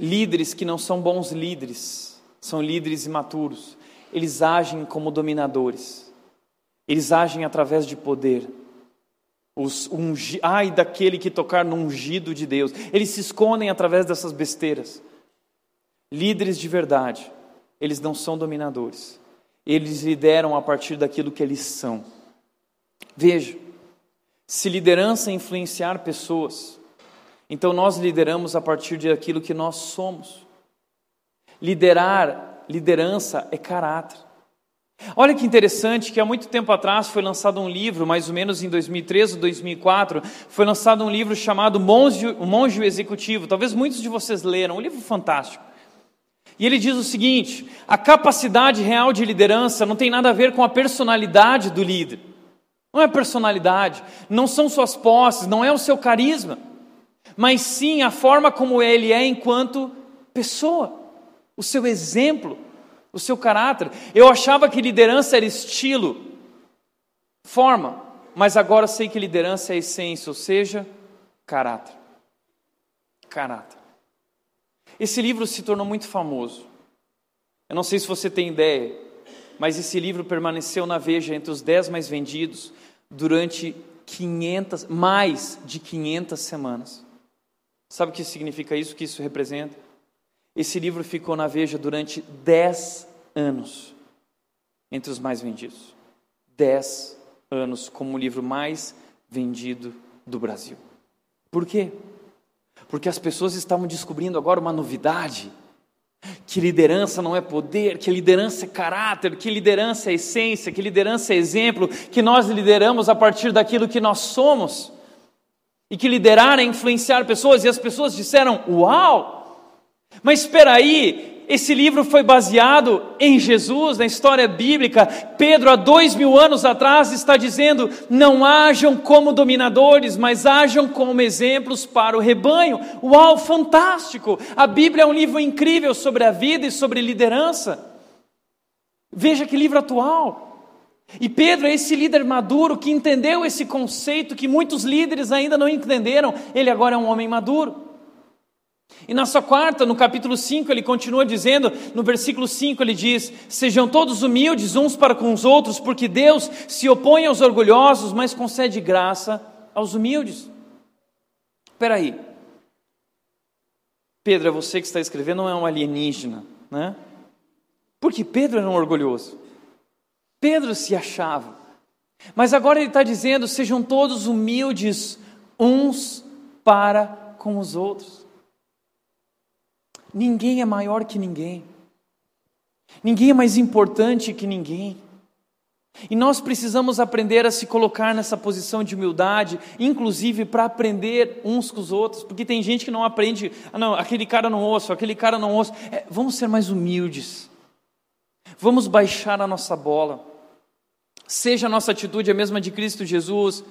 Líderes que não são bons líderes, são líderes imaturos. Eles agem como dominadores. Eles agem através de poder. Os ungi, ai daquele que tocar no ungido de Deus. Eles se escondem através dessas besteiras. Líderes de verdade, eles não são dominadores. Eles lideram a partir daquilo que eles são. Veja, se liderança influenciar pessoas, então nós lideramos a partir daquilo que nós somos. Liderar, liderança é caráter. Olha que interessante que há muito tempo atrás foi lançado um livro, mais ou menos em 2013 ou 2004, foi lançado um livro chamado Monge, O Monge Executivo. Talvez muitos de vocês leram, um livro fantástico. E ele diz o seguinte: a capacidade real de liderança não tem nada a ver com a personalidade do líder. Não é personalidade, não são suas posses, não é o seu carisma, mas sim a forma como ele é enquanto pessoa, o seu exemplo o seu caráter. Eu achava que liderança era estilo, forma, mas agora sei que liderança é essência, ou seja, caráter. Caráter. Esse livro se tornou muito famoso. Eu não sei se você tem ideia, mas esse livro permaneceu na Veja entre os dez mais vendidos durante 500, mais de 500 semanas. Sabe o que significa isso? O que isso representa? Esse livro ficou na Veja durante 10 anos entre os mais vendidos. 10 anos como o livro mais vendido do Brasil. Por quê? Porque as pessoas estavam descobrindo agora uma novidade. Que liderança não é poder, que liderança é caráter, que liderança é essência, que liderança é exemplo, que nós lideramos a partir daquilo que nós somos. E que liderar é influenciar pessoas, e as pessoas disseram: Uau! Mas espera aí, esse livro foi baseado em Jesus, na história bíblica. Pedro, há dois mil anos atrás, está dizendo: não hajam como dominadores, mas hajam como exemplos para o rebanho. Uau, fantástico! A Bíblia é um livro incrível sobre a vida e sobre liderança. Veja que livro atual. E Pedro é esse líder maduro que entendeu esse conceito que muitos líderes ainda não entenderam. Ele agora é um homem maduro. E na sua quarta, no capítulo 5, ele continua dizendo, no versículo 5, ele diz: Sejam todos humildes uns para com os outros, porque Deus se opõe aos orgulhosos, mas concede graça aos humildes. Espera aí. Pedro, é você que está escrevendo, não é um alienígena, né? Porque Pedro era um orgulhoso. Pedro se achava. Mas agora ele está dizendo: sejam todos humildes uns para com os outros. Ninguém é maior que ninguém. Ninguém é mais importante que ninguém. E nós precisamos aprender a se colocar nessa posição de humildade, inclusive para aprender uns com os outros, porque tem gente que não aprende, ah, não, aquele cara não ouço, aquele cara não ouço. É, vamos ser mais humildes, vamos baixar a nossa bola. Seja a nossa atitude a mesma de Cristo Jesus,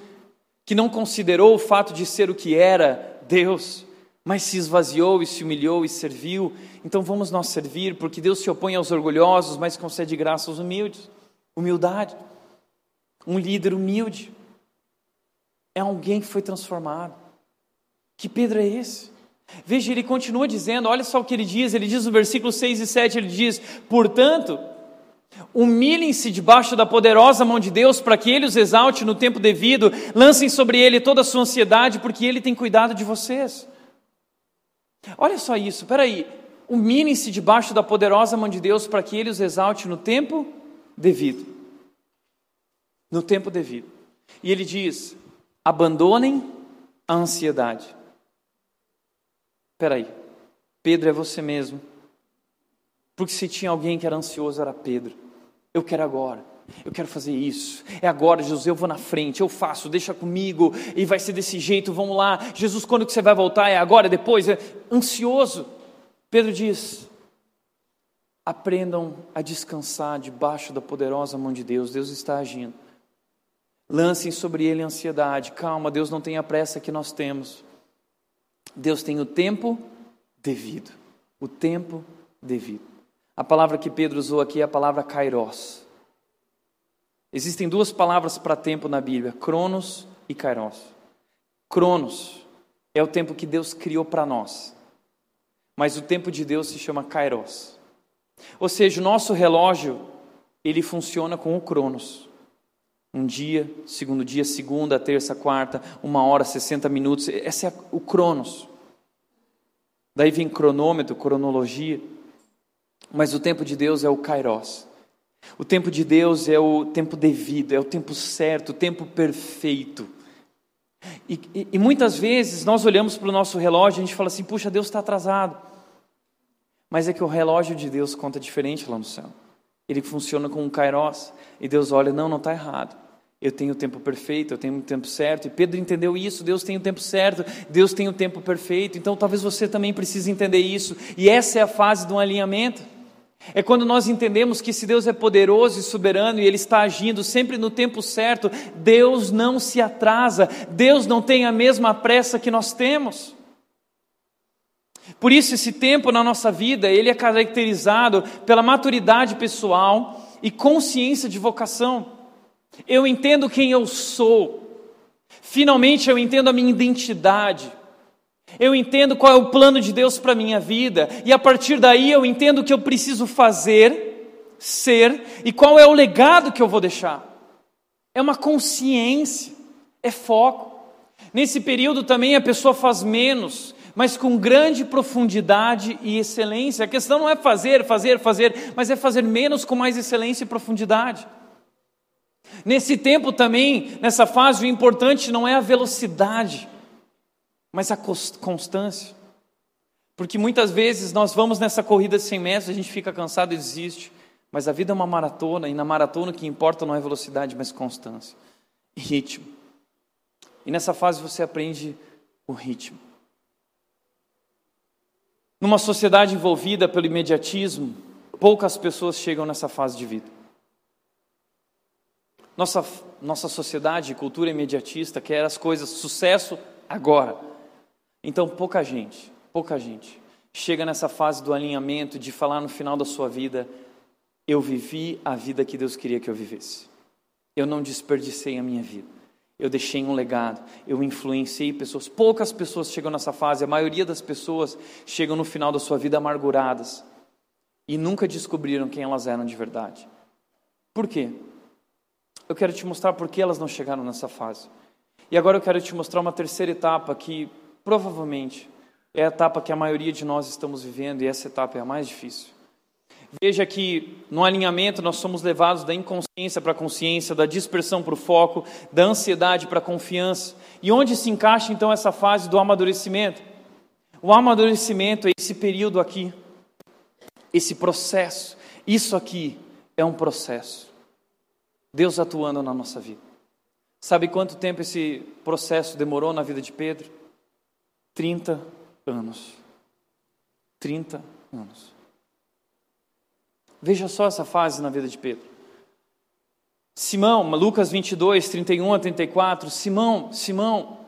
que não considerou o fato de ser o que era, Deus, mas se esvaziou e se humilhou e serviu. Então vamos nós servir, porque Deus se opõe aos orgulhosos, mas concede graça aos humildes. Humildade. Um líder humilde é alguém que foi transformado. Que Pedro é esse? Veja, ele continua dizendo, olha só o que ele diz, ele diz no versículo 6 e 7, ele diz: Portanto, humilhem-se debaixo da poderosa mão de Deus, para que ele os exalte no tempo devido, lancem sobre ele toda a sua ansiedade, porque ele tem cuidado de vocês. Olha só isso, peraí. Humilhem-se debaixo da poderosa mão de Deus para que Ele os exalte no tempo devido. No tempo devido. E Ele diz: abandonem a ansiedade. Peraí, Pedro é você mesmo. Porque se tinha alguém que era ansioso, era Pedro. Eu quero agora. Eu quero fazer isso. É agora, Jesus, eu vou na frente, eu faço, deixa comigo, e vai ser desse jeito, vamos lá. Jesus, quando que você vai voltar? É agora, é depois? É ansioso. Pedro diz: aprendam a descansar debaixo da poderosa mão de Deus, Deus está agindo. Lancem sobre ele a ansiedade. Calma, Deus não tem a pressa que nós temos. Deus tem o tempo devido. O tempo devido. A palavra que Pedro usou aqui é a palavra kairos. Existem duas palavras para tempo na Bíblia: Cronos e Kairos. Cronos é o tempo que Deus criou para nós, mas o tempo de Deus se chama Kairos. Ou seja, o nosso relógio ele funciona com o Cronos. Um dia, segundo dia, segunda, terça, quarta, uma hora, 60 minutos. Esse é o Cronos. Daí vem cronômetro, cronologia. Mas o tempo de Deus é o Kairos. O tempo de Deus é o tempo devido, é o tempo certo, o tempo perfeito. E, e, e muitas vezes nós olhamos para o nosso relógio e a gente fala assim: puxa, Deus está atrasado. Mas é que o relógio de Deus conta diferente lá no céu. Ele funciona com um kairos. E Deus olha: não, não está errado. Eu tenho o tempo perfeito, eu tenho o tempo certo. E Pedro entendeu isso: Deus tem o tempo certo, Deus tem o tempo perfeito. Então talvez você também precise entender isso. E essa é a fase do alinhamento. É quando nós entendemos que se Deus é poderoso e soberano e Ele está agindo sempre no tempo certo, Deus não se atrasa, Deus não tem a mesma pressa que nós temos. Por isso esse tempo na nossa vida, ele é caracterizado pela maturidade pessoal e consciência de vocação. Eu entendo quem eu sou. Finalmente eu entendo a minha identidade. Eu entendo qual é o plano de Deus para a minha vida, e a partir daí eu entendo o que eu preciso fazer, ser, e qual é o legado que eu vou deixar. É uma consciência, é foco. Nesse período também a pessoa faz menos, mas com grande profundidade e excelência. A questão não é fazer, fazer, fazer, mas é fazer menos com mais excelência e profundidade. Nesse tempo também, nessa fase, o importante não é a velocidade, mas a constância. Porque muitas vezes nós vamos nessa corrida de 100 metros, a gente fica cansado e desiste. Mas a vida é uma maratona, e na maratona o que importa não é velocidade, mas constância e ritmo. E nessa fase você aprende o ritmo. Numa sociedade envolvida pelo imediatismo, poucas pessoas chegam nessa fase de vida. Nossa, nossa sociedade, cultura imediatista, quer as coisas, sucesso agora. Então, pouca gente pouca gente chega nessa fase do alinhamento de falar no final da sua vida: eu vivi a vida que Deus queria que eu vivesse. Eu não desperdicei a minha vida. Eu deixei um legado, eu influenciei pessoas. Poucas pessoas chegam nessa fase, a maioria das pessoas chegam no final da sua vida amarguradas e nunca descobriram quem elas eram de verdade. Por quê? Eu quero te mostrar por que elas não chegaram nessa fase. E agora eu quero te mostrar uma terceira etapa que provavelmente é a etapa que a maioria de nós estamos vivendo e essa etapa é a mais difícil. Veja que no alinhamento nós somos levados da inconsciência para a consciência, da dispersão para o foco, da ansiedade para a confiança. E onde se encaixa então essa fase do amadurecimento? O amadurecimento é esse período aqui, esse processo. Isso aqui é um processo. Deus atuando na nossa vida. Sabe quanto tempo esse processo demorou na vida de Pedro? 30 anos. 30 anos. Veja só essa fase na vida de Pedro. Simão, Lucas 22, 31 a 34. Simão, Simão,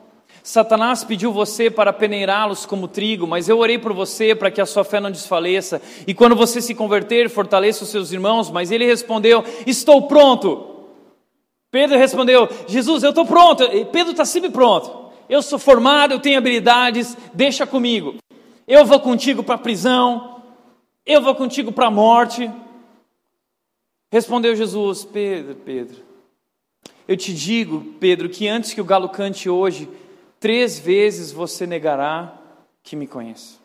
Satanás pediu você para peneirá-los como trigo, mas eu orei por você para que a sua fé não desfaleça. E quando você se converter, fortaleça os seus irmãos. Mas ele respondeu: Estou pronto. Pedro respondeu: Jesus, eu estou pronto. Pedro está sempre pronto eu sou formado, eu tenho habilidades, deixa comigo. Eu vou contigo para a prisão, eu vou contigo para a morte. Respondeu Jesus: Pedro, Pedro, eu te digo, Pedro, que antes que o galo cante hoje, três vezes você negará que me conhece.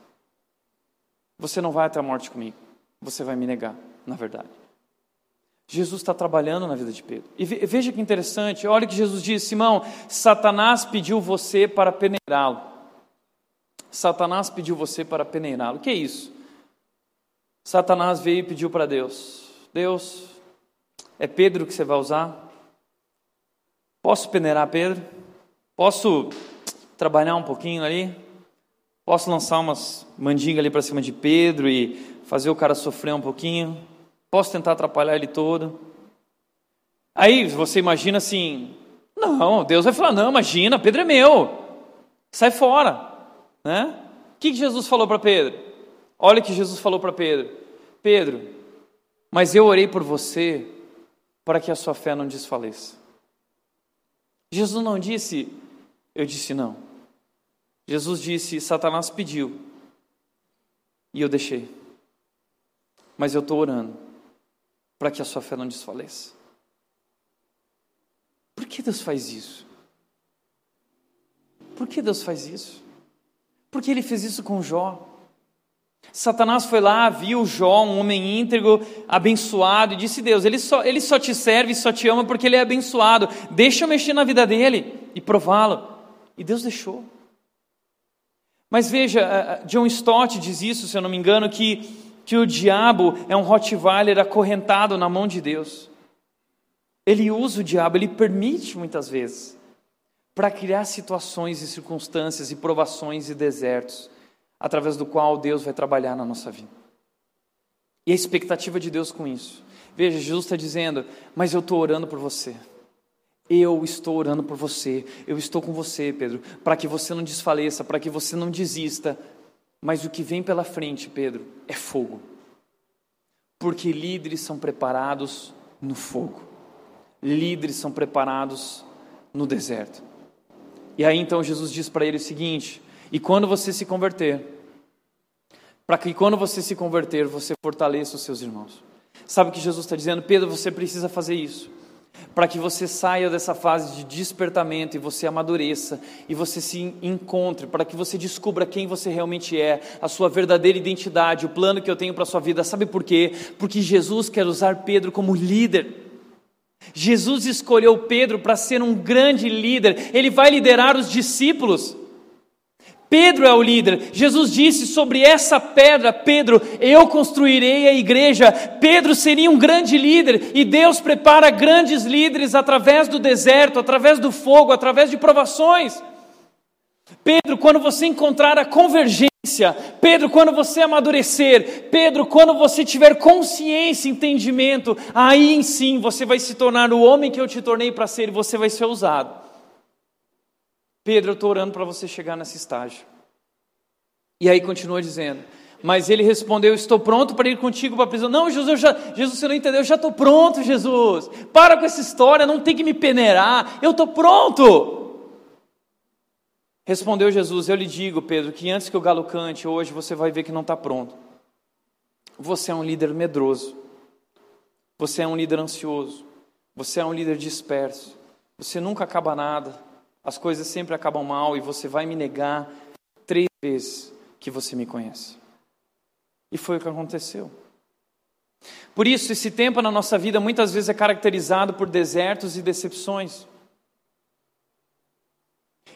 Você não vai até a morte comigo, você vai me negar, na verdade. Jesus está trabalhando na vida de Pedro. E veja que interessante, olha o que Jesus diz: Simão, Satanás pediu você para peneirá-lo. Satanás pediu você para peneirá-lo. O que é isso? Satanás veio e pediu para Deus: Deus, é Pedro que você vai usar? Posso peneirar Pedro? Posso trabalhar um pouquinho ali? Posso lançar umas mandingas ali para cima de Pedro e fazer o cara sofrer um pouquinho? Posso tentar atrapalhar ele todo? Aí você imagina assim: não, Deus vai falar: não, imagina, Pedro é meu, sai fora. Né? O que Jesus falou para Pedro? Olha o que Jesus falou para Pedro: Pedro, mas eu orei por você para que a sua fé não desfaleça. Jesus não disse, eu disse não. Jesus disse: Satanás pediu e eu deixei, mas eu estou orando para que a sua fé não desfaleça. Por que Deus faz isso? Por que Deus faz isso? Porque Ele fez isso com Jó. Satanás foi lá, viu Jó, um homem íntegro, abençoado, e disse: Deus, ele só, ele só te serve, só te ama porque ele é abençoado. Deixa eu mexer na vida dele e prová-lo. E Deus deixou. Mas veja, John Stott diz isso, se eu não me engano, que que o diabo é um Rottweiler acorrentado na mão de Deus. Ele usa o diabo, ele permite muitas vezes para criar situações e circunstâncias e provações e desertos, através do qual Deus vai trabalhar na nossa vida. E a expectativa de Deus com isso. Veja, Jesus está dizendo: Mas eu estou orando por você. Eu estou orando por você. Eu estou com você, Pedro, para que você não desfaleça, para que você não desista, mas o que vem pela frente, Pedro, é fogo. Porque líderes são preparados no fogo. Líderes são preparados no deserto. E aí então Jesus diz para ele o seguinte: e quando você se converter, para que quando você se converter, você fortaleça os seus irmãos. Sabe o que Jesus está dizendo? Pedro, você precisa fazer isso para que você saia dessa fase de despertamento e você amadureça e você se encontre, para que você descubra quem você realmente é, a sua verdadeira identidade, o plano que eu tenho para a sua vida. Sabe por quê? Porque Jesus quer usar Pedro como líder. Jesus escolheu Pedro para ser um grande líder, ele vai liderar os discípulos. Pedro é o líder. Jesus disse sobre essa pedra: Pedro, eu construirei a igreja. Pedro seria um grande líder e Deus prepara grandes líderes através do deserto, através do fogo, através de provações. Pedro, quando você encontrar a convergência, Pedro, quando você amadurecer, Pedro, quando você tiver consciência, entendimento, aí sim você vai se tornar o homem que eu te tornei para ser e você vai ser usado. Pedro, eu estou orando para você chegar nesse estágio. E aí continua dizendo, mas ele respondeu: Estou pronto para ir contigo para a prisão. Não, Jesus, já, Jesus, você não entendeu, eu já estou pronto, Jesus. Para com essa história, não tem que me peneirar, eu estou pronto. Respondeu Jesus: Eu lhe digo, Pedro, que antes que o galo cante, hoje você vai ver que não está pronto. Você é um líder medroso, você é um líder ansioso, você é um líder disperso, você nunca acaba nada, as coisas sempre acabam mal e você vai me negar três vezes que você me conhece. E foi o que aconteceu. Por isso, esse tempo na nossa vida muitas vezes é caracterizado por desertos e decepções.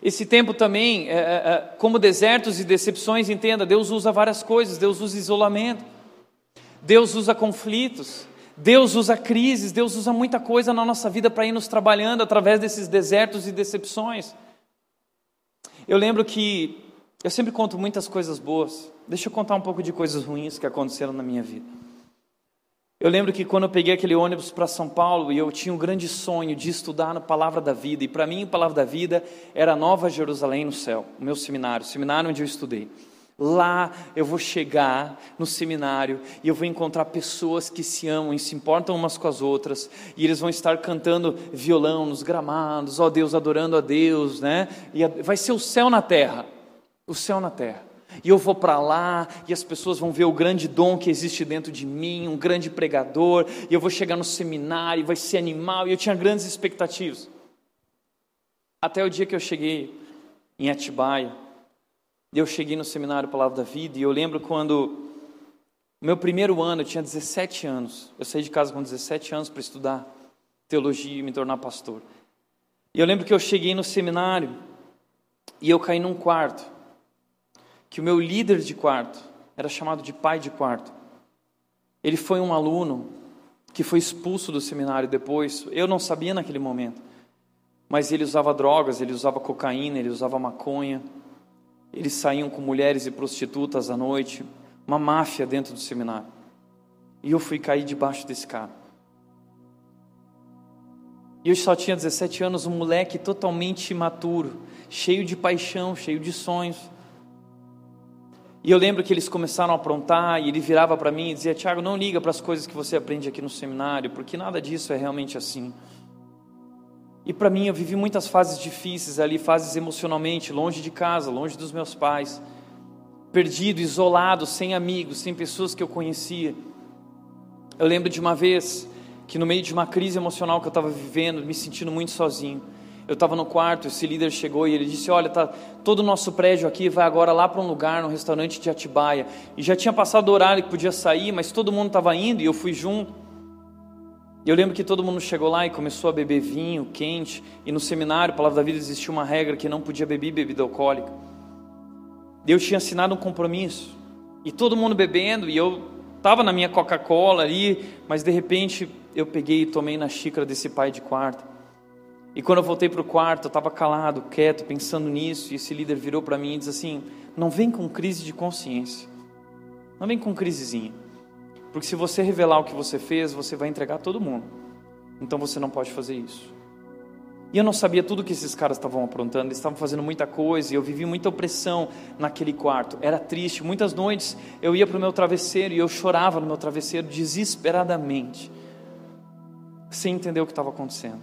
Esse tempo também, é, é, é como desertos e decepções, entenda, Deus usa várias coisas, Deus usa isolamento, Deus usa conflitos, Deus usa crises, Deus usa muita coisa na nossa vida para ir nos trabalhando através desses desertos e decepções. Eu lembro que eu sempre conto muitas coisas boas. Deixa eu contar um pouco de coisas ruins que aconteceram na minha vida. Eu lembro que quando eu peguei aquele ônibus para São Paulo e eu tinha um grande sonho de estudar na Palavra da Vida, e para mim a Palavra da Vida era Nova Jerusalém no céu, o meu seminário, o seminário onde eu estudei. Lá eu vou chegar no seminário e eu vou encontrar pessoas que se amam e se importam umas com as outras, e eles vão estar cantando violão nos gramados, ó Deus, adorando a Deus, né? E vai ser o céu na terra, o céu na terra. E eu vou para lá e as pessoas vão ver o grande dom que existe dentro de mim, um grande pregador, e eu vou chegar no seminário, e vai ser animal, e eu tinha grandes expectativas. Até o dia que eu cheguei em Atibaia, eu cheguei no seminário Palavra da Vida e eu lembro quando, meu primeiro ano, eu tinha 17 anos. Eu saí de casa com 17 anos para estudar teologia e me tornar pastor. E eu lembro que eu cheguei no seminário e eu caí num quarto, que o meu líder de quarto era chamado de pai de quarto. Ele foi um aluno que foi expulso do seminário depois. Eu não sabia naquele momento, mas ele usava drogas, ele usava cocaína, ele usava maconha. Eles saíam com mulheres e prostitutas à noite, uma máfia dentro do seminário. E eu fui cair debaixo desse cara. E eu só tinha 17 anos, um moleque totalmente imaturo, cheio de paixão, cheio de sonhos. E eu lembro que eles começaram a aprontar e ele virava para mim e dizia: Tiago, não liga para as coisas que você aprende aqui no seminário, porque nada disso é realmente assim. E para mim, eu vivi muitas fases difíceis ali, fases emocionalmente, longe de casa, longe dos meus pais, perdido, isolado, sem amigos, sem pessoas que eu conhecia. Eu lembro de uma vez que, no meio de uma crise emocional que eu estava vivendo, me sentindo muito sozinho, eu estava no quarto, esse líder chegou e ele disse: Olha, tá, todo o nosso prédio aqui vai agora lá para um lugar, no restaurante de Atibaia. E já tinha passado o horário que podia sair, mas todo mundo estava indo e eu fui junto. E eu lembro que todo mundo chegou lá e começou a beber vinho quente, e no seminário, Palavra da Vida, existia uma regra que não podia beber bebida alcoólica. Eu tinha assinado um compromisso, e todo mundo bebendo, e eu estava na minha Coca-Cola ali, mas de repente eu peguei e tomei na xícara desse pai de quarto. E quando eu voltei para o quarto, eu estava calado, quieto, pensando nisso, e esse líder virou para mim e disse assim: Não vem com crise de consciência, não vem com crisezinha. Porque se você revelar o que você fez, você vai entregar todo mundo. Então você não pode fazer isso. E eu não sabia tudo que esses caras estavam aprontando, eles estavam fazendo muita coisa, e eu vivi muita opressão naquele quarto. Era triste, muitas noites eu ia para o meu travesseiro e eu chorava no meu travesseiro desesperadamente, sem entender o que estava acontecendo.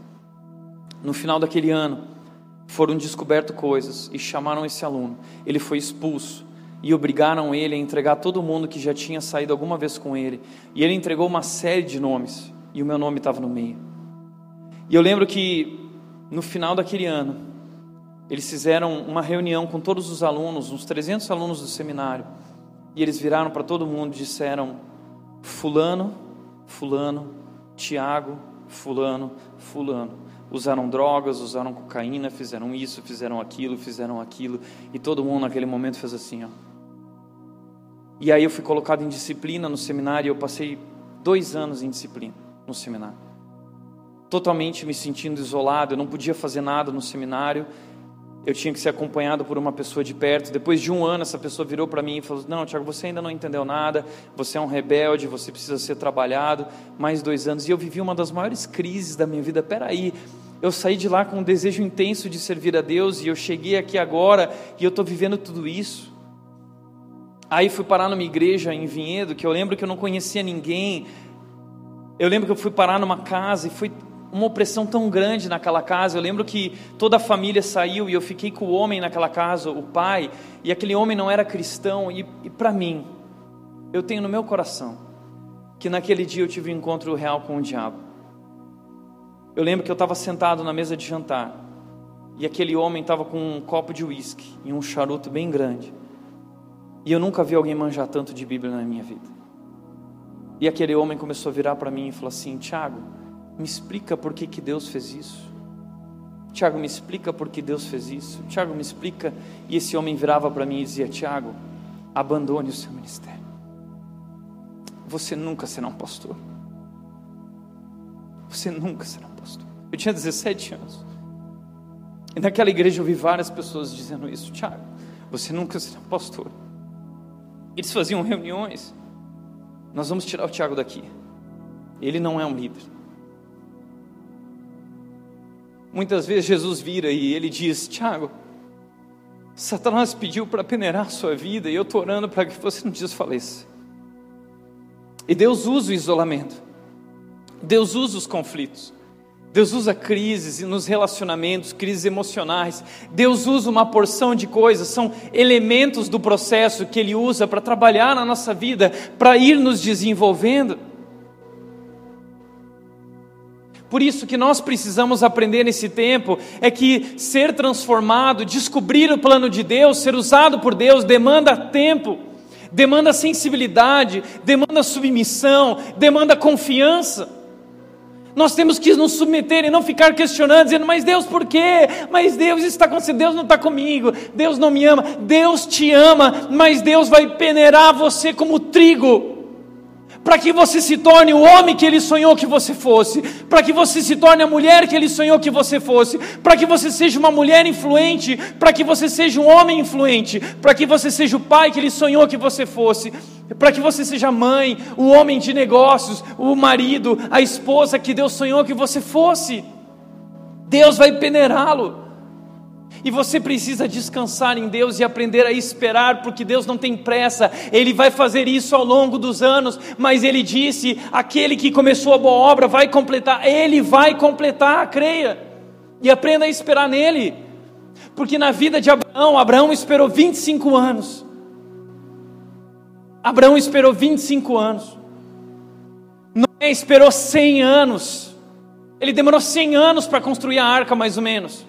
No final daquele ano, foram descobertas coisas e chamaram esse aluno. Ele foi expulso e obrigaram ele a entregar todo mundo que já tinha saído alguma vez com ele. E ele entregou uma série de nomes, e o meu nome estava no meio. E eu lembro que no final daquele ano, eles fizeram uma reunião com todos os alunos, uns 300 alunos do seminário, e eles viraram para todo mundo e disseram: Fulano, Fulano, Tiago, Fulano, Fulano, usaram drogas, usaram cocaína, fizeram isso, fizeram aquilo, fizeram aquilo, e todo mundo naquele momento fez assim, ó. E aí eu fui colocado em disciplina no seminário, eu passei dois anos em disciplina no seminário, totalmente me sentindo isolado, eu não podia fazer nada no seminário, eu tinha que ser acompanhado por uma pessoa de perto. Depois de um ano, essa pessoa virou para mim e falou: Não, Tiago, você ainda não entendeu nada, você é um rebelde, você precisa ser trabalhado. Mais dois anos. E eu vivi uma das maiores crises da minha vida. Peraí, eu saí de lá com um desejo intenso de servir a Deus e eu cheguei aqui agora e eu estou vivendo tudo isso. Aí fui parar numa igreja em Vinhedo, que eu lembro que eu não conhecia ninguém. Eu lembro que eu fui parar numa casa e fui uma opressão tão grande naquela casa. Eu lembro que toda a família saiu e eu fiquei com o homem naquela casa, o pai, e aquele homem não era cristão. E, e para mim, eu tenho no meu coração que naquele dia eu tive um encontro real com o diabo. Eu lembro que eu estava sentado na mesa de jantar e aquele homem estava com um copo de uísque e um charuto bem grande. E eu nunca vi alguém manjar tanto de Bíblia na minha vida. E aquele homem começou a virar para mim e falou assim: Tiago, me explica por que, que Deus fez isso. Tiago, me explica por que Deus fez isso. Tiago, me explica. E esse homem virava para mim e dizia: Tiago, abandone o seu ministério. Você nunca será um pastor. Você nunca será um pastor. Eu tinha 17 anos. E naquela igreja eu vi várias pessoas dizendo isso: Tiago, você nunca será um pastor. Eles faziam reuniões. Nós vamos tirar o Tiago daqui. Ele não é um líder. Muitas vezes Jesus vira e ele diz: Tiago, Satanás pediu para peneirar sua vida e eu estou orando para que você não desfaleça. E Deus usa o isolamento, Deus usa os conflitos, Deus usa crises nos relacionamentos, crises emocionais. Deus usa uma porção de coisas, são elementos do processo que Ele usa para trabalhar na nossa vida, para ir nos desenvolvendo. Por isso que nós precisamos aprender nesse tempo é que ser transformado, descobrir o plano de Deus, ser usado por Deus demanda tempo, demanda sensibilidade, demanda submissão, demanda confiança. Nós temos que nos submeter e não ficar questionando, dizendo, mas Deus por quê? Mas Deus está acontecendo, Deus não está comigo, Deus não me ama, Deus te ama, mas Deus vai peneirar você como trigo para que você se torne o homem que ele sonhou que você fosse, para que você se torne a mulher que ele sonhou que você fosse, para que você seja uma mulher influente, para que você seja um homem influente, para que você seja o pai que ele sonhou que você fosse, para que você seja a mãe, o homem de negócios, o marido, a esposa que Deus sonhou que você fosse. Deus vai peneirá-lo. E você precisa descansar em Deus e aprender a esperar, porque Deus não tem pressa, Ele vai fazer isso ao longo dos anos, mas Ele disse: aquele que começou a boa obra vai completar, Ele vai completar, creia, e aprenda a esperar nele, porque na vida de Abraão, Abraão esperou 25 anos, Abraão esperou 25 anos, Noé esperou 100 anos, ele demorou 100 anos para construir a arca, mais ou menos.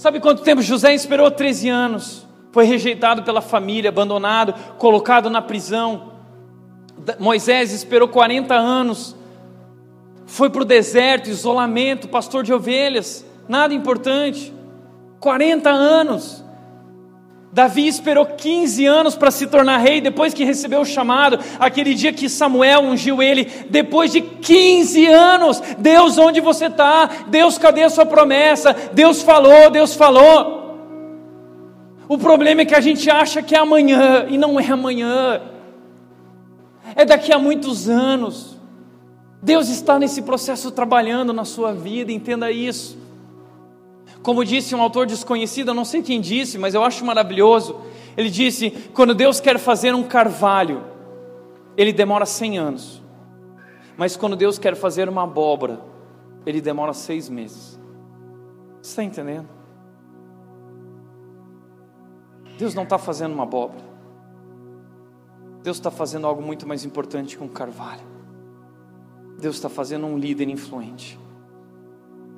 Sabe quanto tempo José esperou? 13 anos. Foi rejeitado pela família, abandonado, colocado na prisão. Moisés esperou 40 anos. Foi para o deserto, isolamento, pastor de ovelhas, nada importante. 40 anos. Davi esperou 15 anos para se tornar rei, depois que recebeu o chamado, aquele dia que Samuel ungiu ele, depois de 15 anos, Deus, onde você está? Deus, cadê a sua promessa? Deus falou, Deus falou. O problema é que a gente acha que é amanhã, e não é amanhã, é daqui a muitos anos. Deus está nesse processo trabalhando na sua vida, entenda isso. Como disse um autor desconhecido, eu não sei quem disse, mas eu acho maravilhoso. Ele disse: quando Deus quer fazer um carvalho, ele demora 100 anos. Mas quando Deus quer fazer uma abóbora, ele demora seis meses. Você está entendendo? Deus não está fazendo uma abóbora. Deus está fazendo algo muito mais importante que um carvalho. Deus está fazendo um líder influente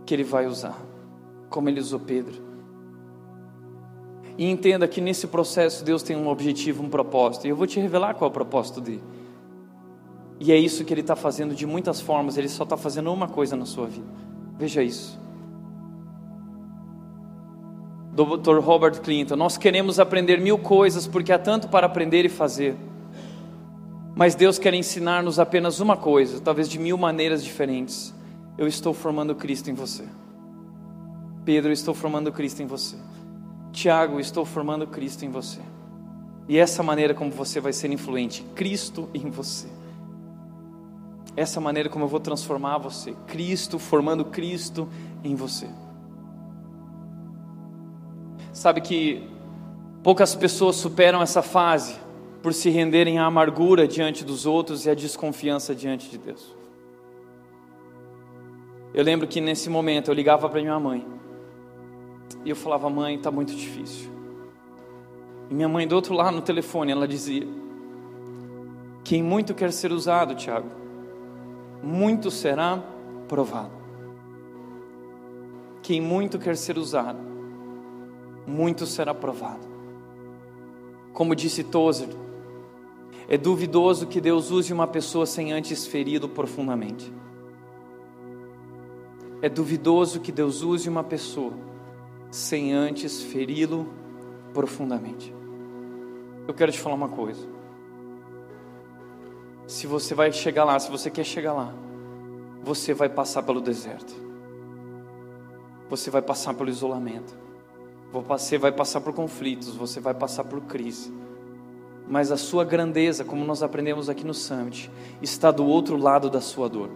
que Ele vai usar como ele usou Pedro. E entenda que nesse processo Deus tem um objetivo, um propósito. E eu vou te revelar qual é o propósito dele. E é isso que Ele está fazendo de muitas formas, Ele só está fazendo uma coisa na sua vida. Veja isso. Dr. Robert Clinton, nós queremos aprender mil coisas porque há tanto para aprender e fazer. Mas Deus quer ensinar-nos apenas uma coisa, talvez de mil maneiras diferentes. Eu estou formando Cristo em você. Pedro, estou formando Cristo em você. Tiago, estou formando Cristo em você. E essa maneira como você vai ser influente, Cristo em você. Essa maneira como eu vou transformar você, Cristo formando Cristo em você. Sabe que poucas pessoas superam essa fase por se renderem à amargura diante dos outros e à desconfiança diante de Deus. Eu lembro que nesse momento eu ligava para minha mãe e eu falava: Mãe, está muito difícil. E minha mãe, do outro lado no telefone, ela dizia: Quem muito quer ser usado, Tiago, muito será provado. Quem muito quer ser usado, muito será provado. Como disse Tozer, é duvidoso que Deus use uma pessoa sem antes feri-lo profundamente. É duvidoso que Deus use uma pessoa sem antes feri-lo profundamente. Eu quero te falar uma coisa. Se você vai chegar lá, se você quer chegar lá, você vai passar pelo deserto. Você vai passar pelo isolamento. Você vai passar por conflitos, você vai passar por crise mas a sua grandeza, como nós aprendemos aqui no Summit, está do outro lado da sua dor.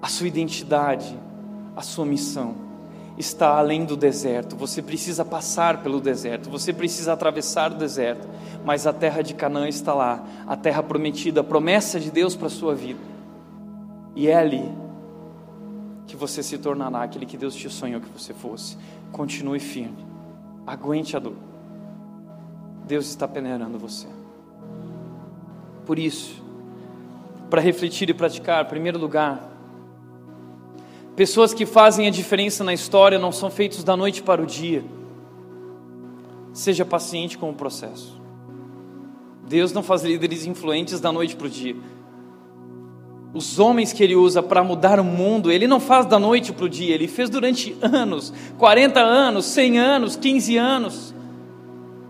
A sua identidade, a sua missão está além do deserto. Você precisa passar pelo deserto, você precisa atravessar o deserto, mas a terra de Canaã está lá, a terra prometida, a promessa de Deus para a sua vida. E é ali que você se tornará aquele que Deus te sonhou que você fosse. Continue firme, aguente a dor. Deus está peneirando você. Por isso, para refletir e praticar, em primeiro lugar, pessoas que fazem a diferença na história não são feitos da noite para o dia. Seja paciente com o processo. Deus não faz líderes influentes da noite para o dia. Os homens que ele usa para mudar o mundo, ele não faz da noite para o dia, ele fez durante anos 40 anos, 100 anos, 15 anos.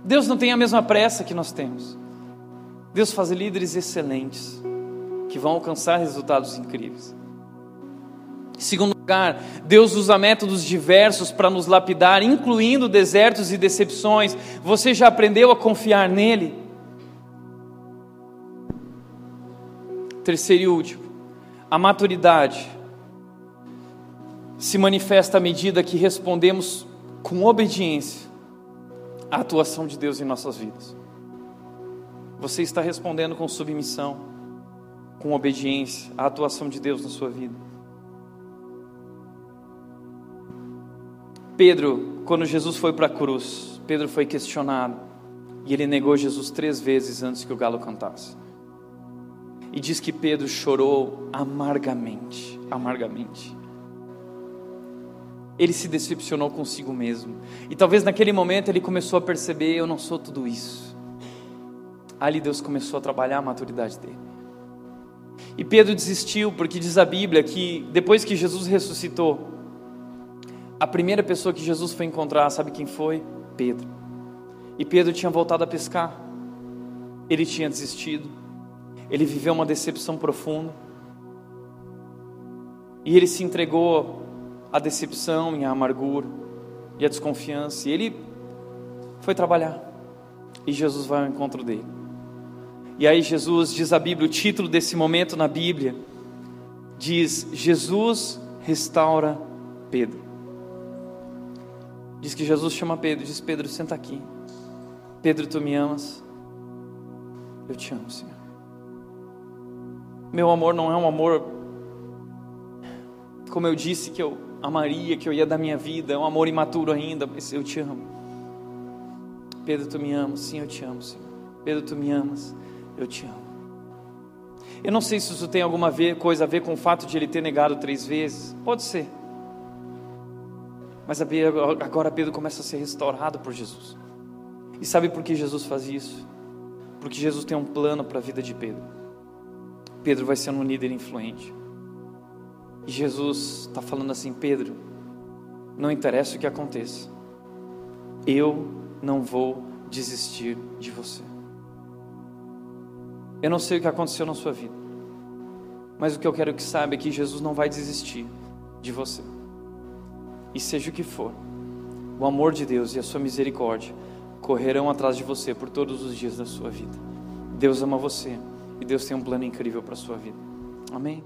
Deus não tem a mesma pressa que nós temos. Deus faz líderes excelentes que vão alcançar resultados incríveis. Segundo Deus usa métodos diversos para nos lapidar, incluindo desertos e decepções. Você já aprendeu a confiar nele? Terceiro e último, a maturidade se manifesta à medida que respondemos com obediência a atuação de Deus em nossas vidas. Você está respondendo com submissão, com obediência à atuação de Deus na sua vida. Pedro, quando Jesus foi para a cruz, Pedro foi questionado e ele negou Jesus três vezes antes que o galo cantasse. E diz que Pedro chorou amargamente, amargamente ele se decepcionou consigo mesmo. E talvez naquele momento ele começou a perceber: eu não sou tudo isso. Ali Deus começou a trabalhar a maturidade dele. E Pedro desistiu, porque diz a Bíblia que depois que Jesus ressuscitou, a primeira pessoa que Jesus foi encontrar, sabe quem foi? Pedro. E Pedro tinha voltado a pescar. Ele tinha desistido. Ele viveu uma decepção profunda. E ele se entregou a decepção e a amargura e a desconfiança. E ele foi trabalhar. E Jesus vai ao encontro dele. E aí Jesus diz a Bíblia, o título desse momento na Bíblia diz: Jesus restaura Pedro. Diz que Jesus chama Pedro, diz: Pedro, senta aqui. Pedro, tu me amas? Eu te amo, Senhor. Meu amor não é um amor, como eu disse, que eu amaria, que eu ia dar minha vida, é um amor imaturo ainda, mas eu te amo. Pedro, tu me amas? Sim, eu te amo, Senhor. Pedro, tu me amas? Eu te amo. Eu não sei se isso tem alguma coisa a ver com o fato de ele ter negado três vezes. Pode ser. Mas agora Pedro começa a ser restaurado por Jesus. E sabe por que Jesus faz isso? porque Jesus tem um plano para a vida de Pedro. Pedro vai ser um líder influente. E Jesus está falando assim: Pedro, não interessa o que aconteça, eu não vou desistir de você. Eu não sei o que aconteceu na sua vida, mas o que eu quero que saiba é que Jesus não vai desistir de você. E seja o que for, o amor de Deus e a sua misericórdia correrão atrás de você por todos os dias da sua vida. Deus ama você e Deus tem um plano incrível para a sua vida. Amém?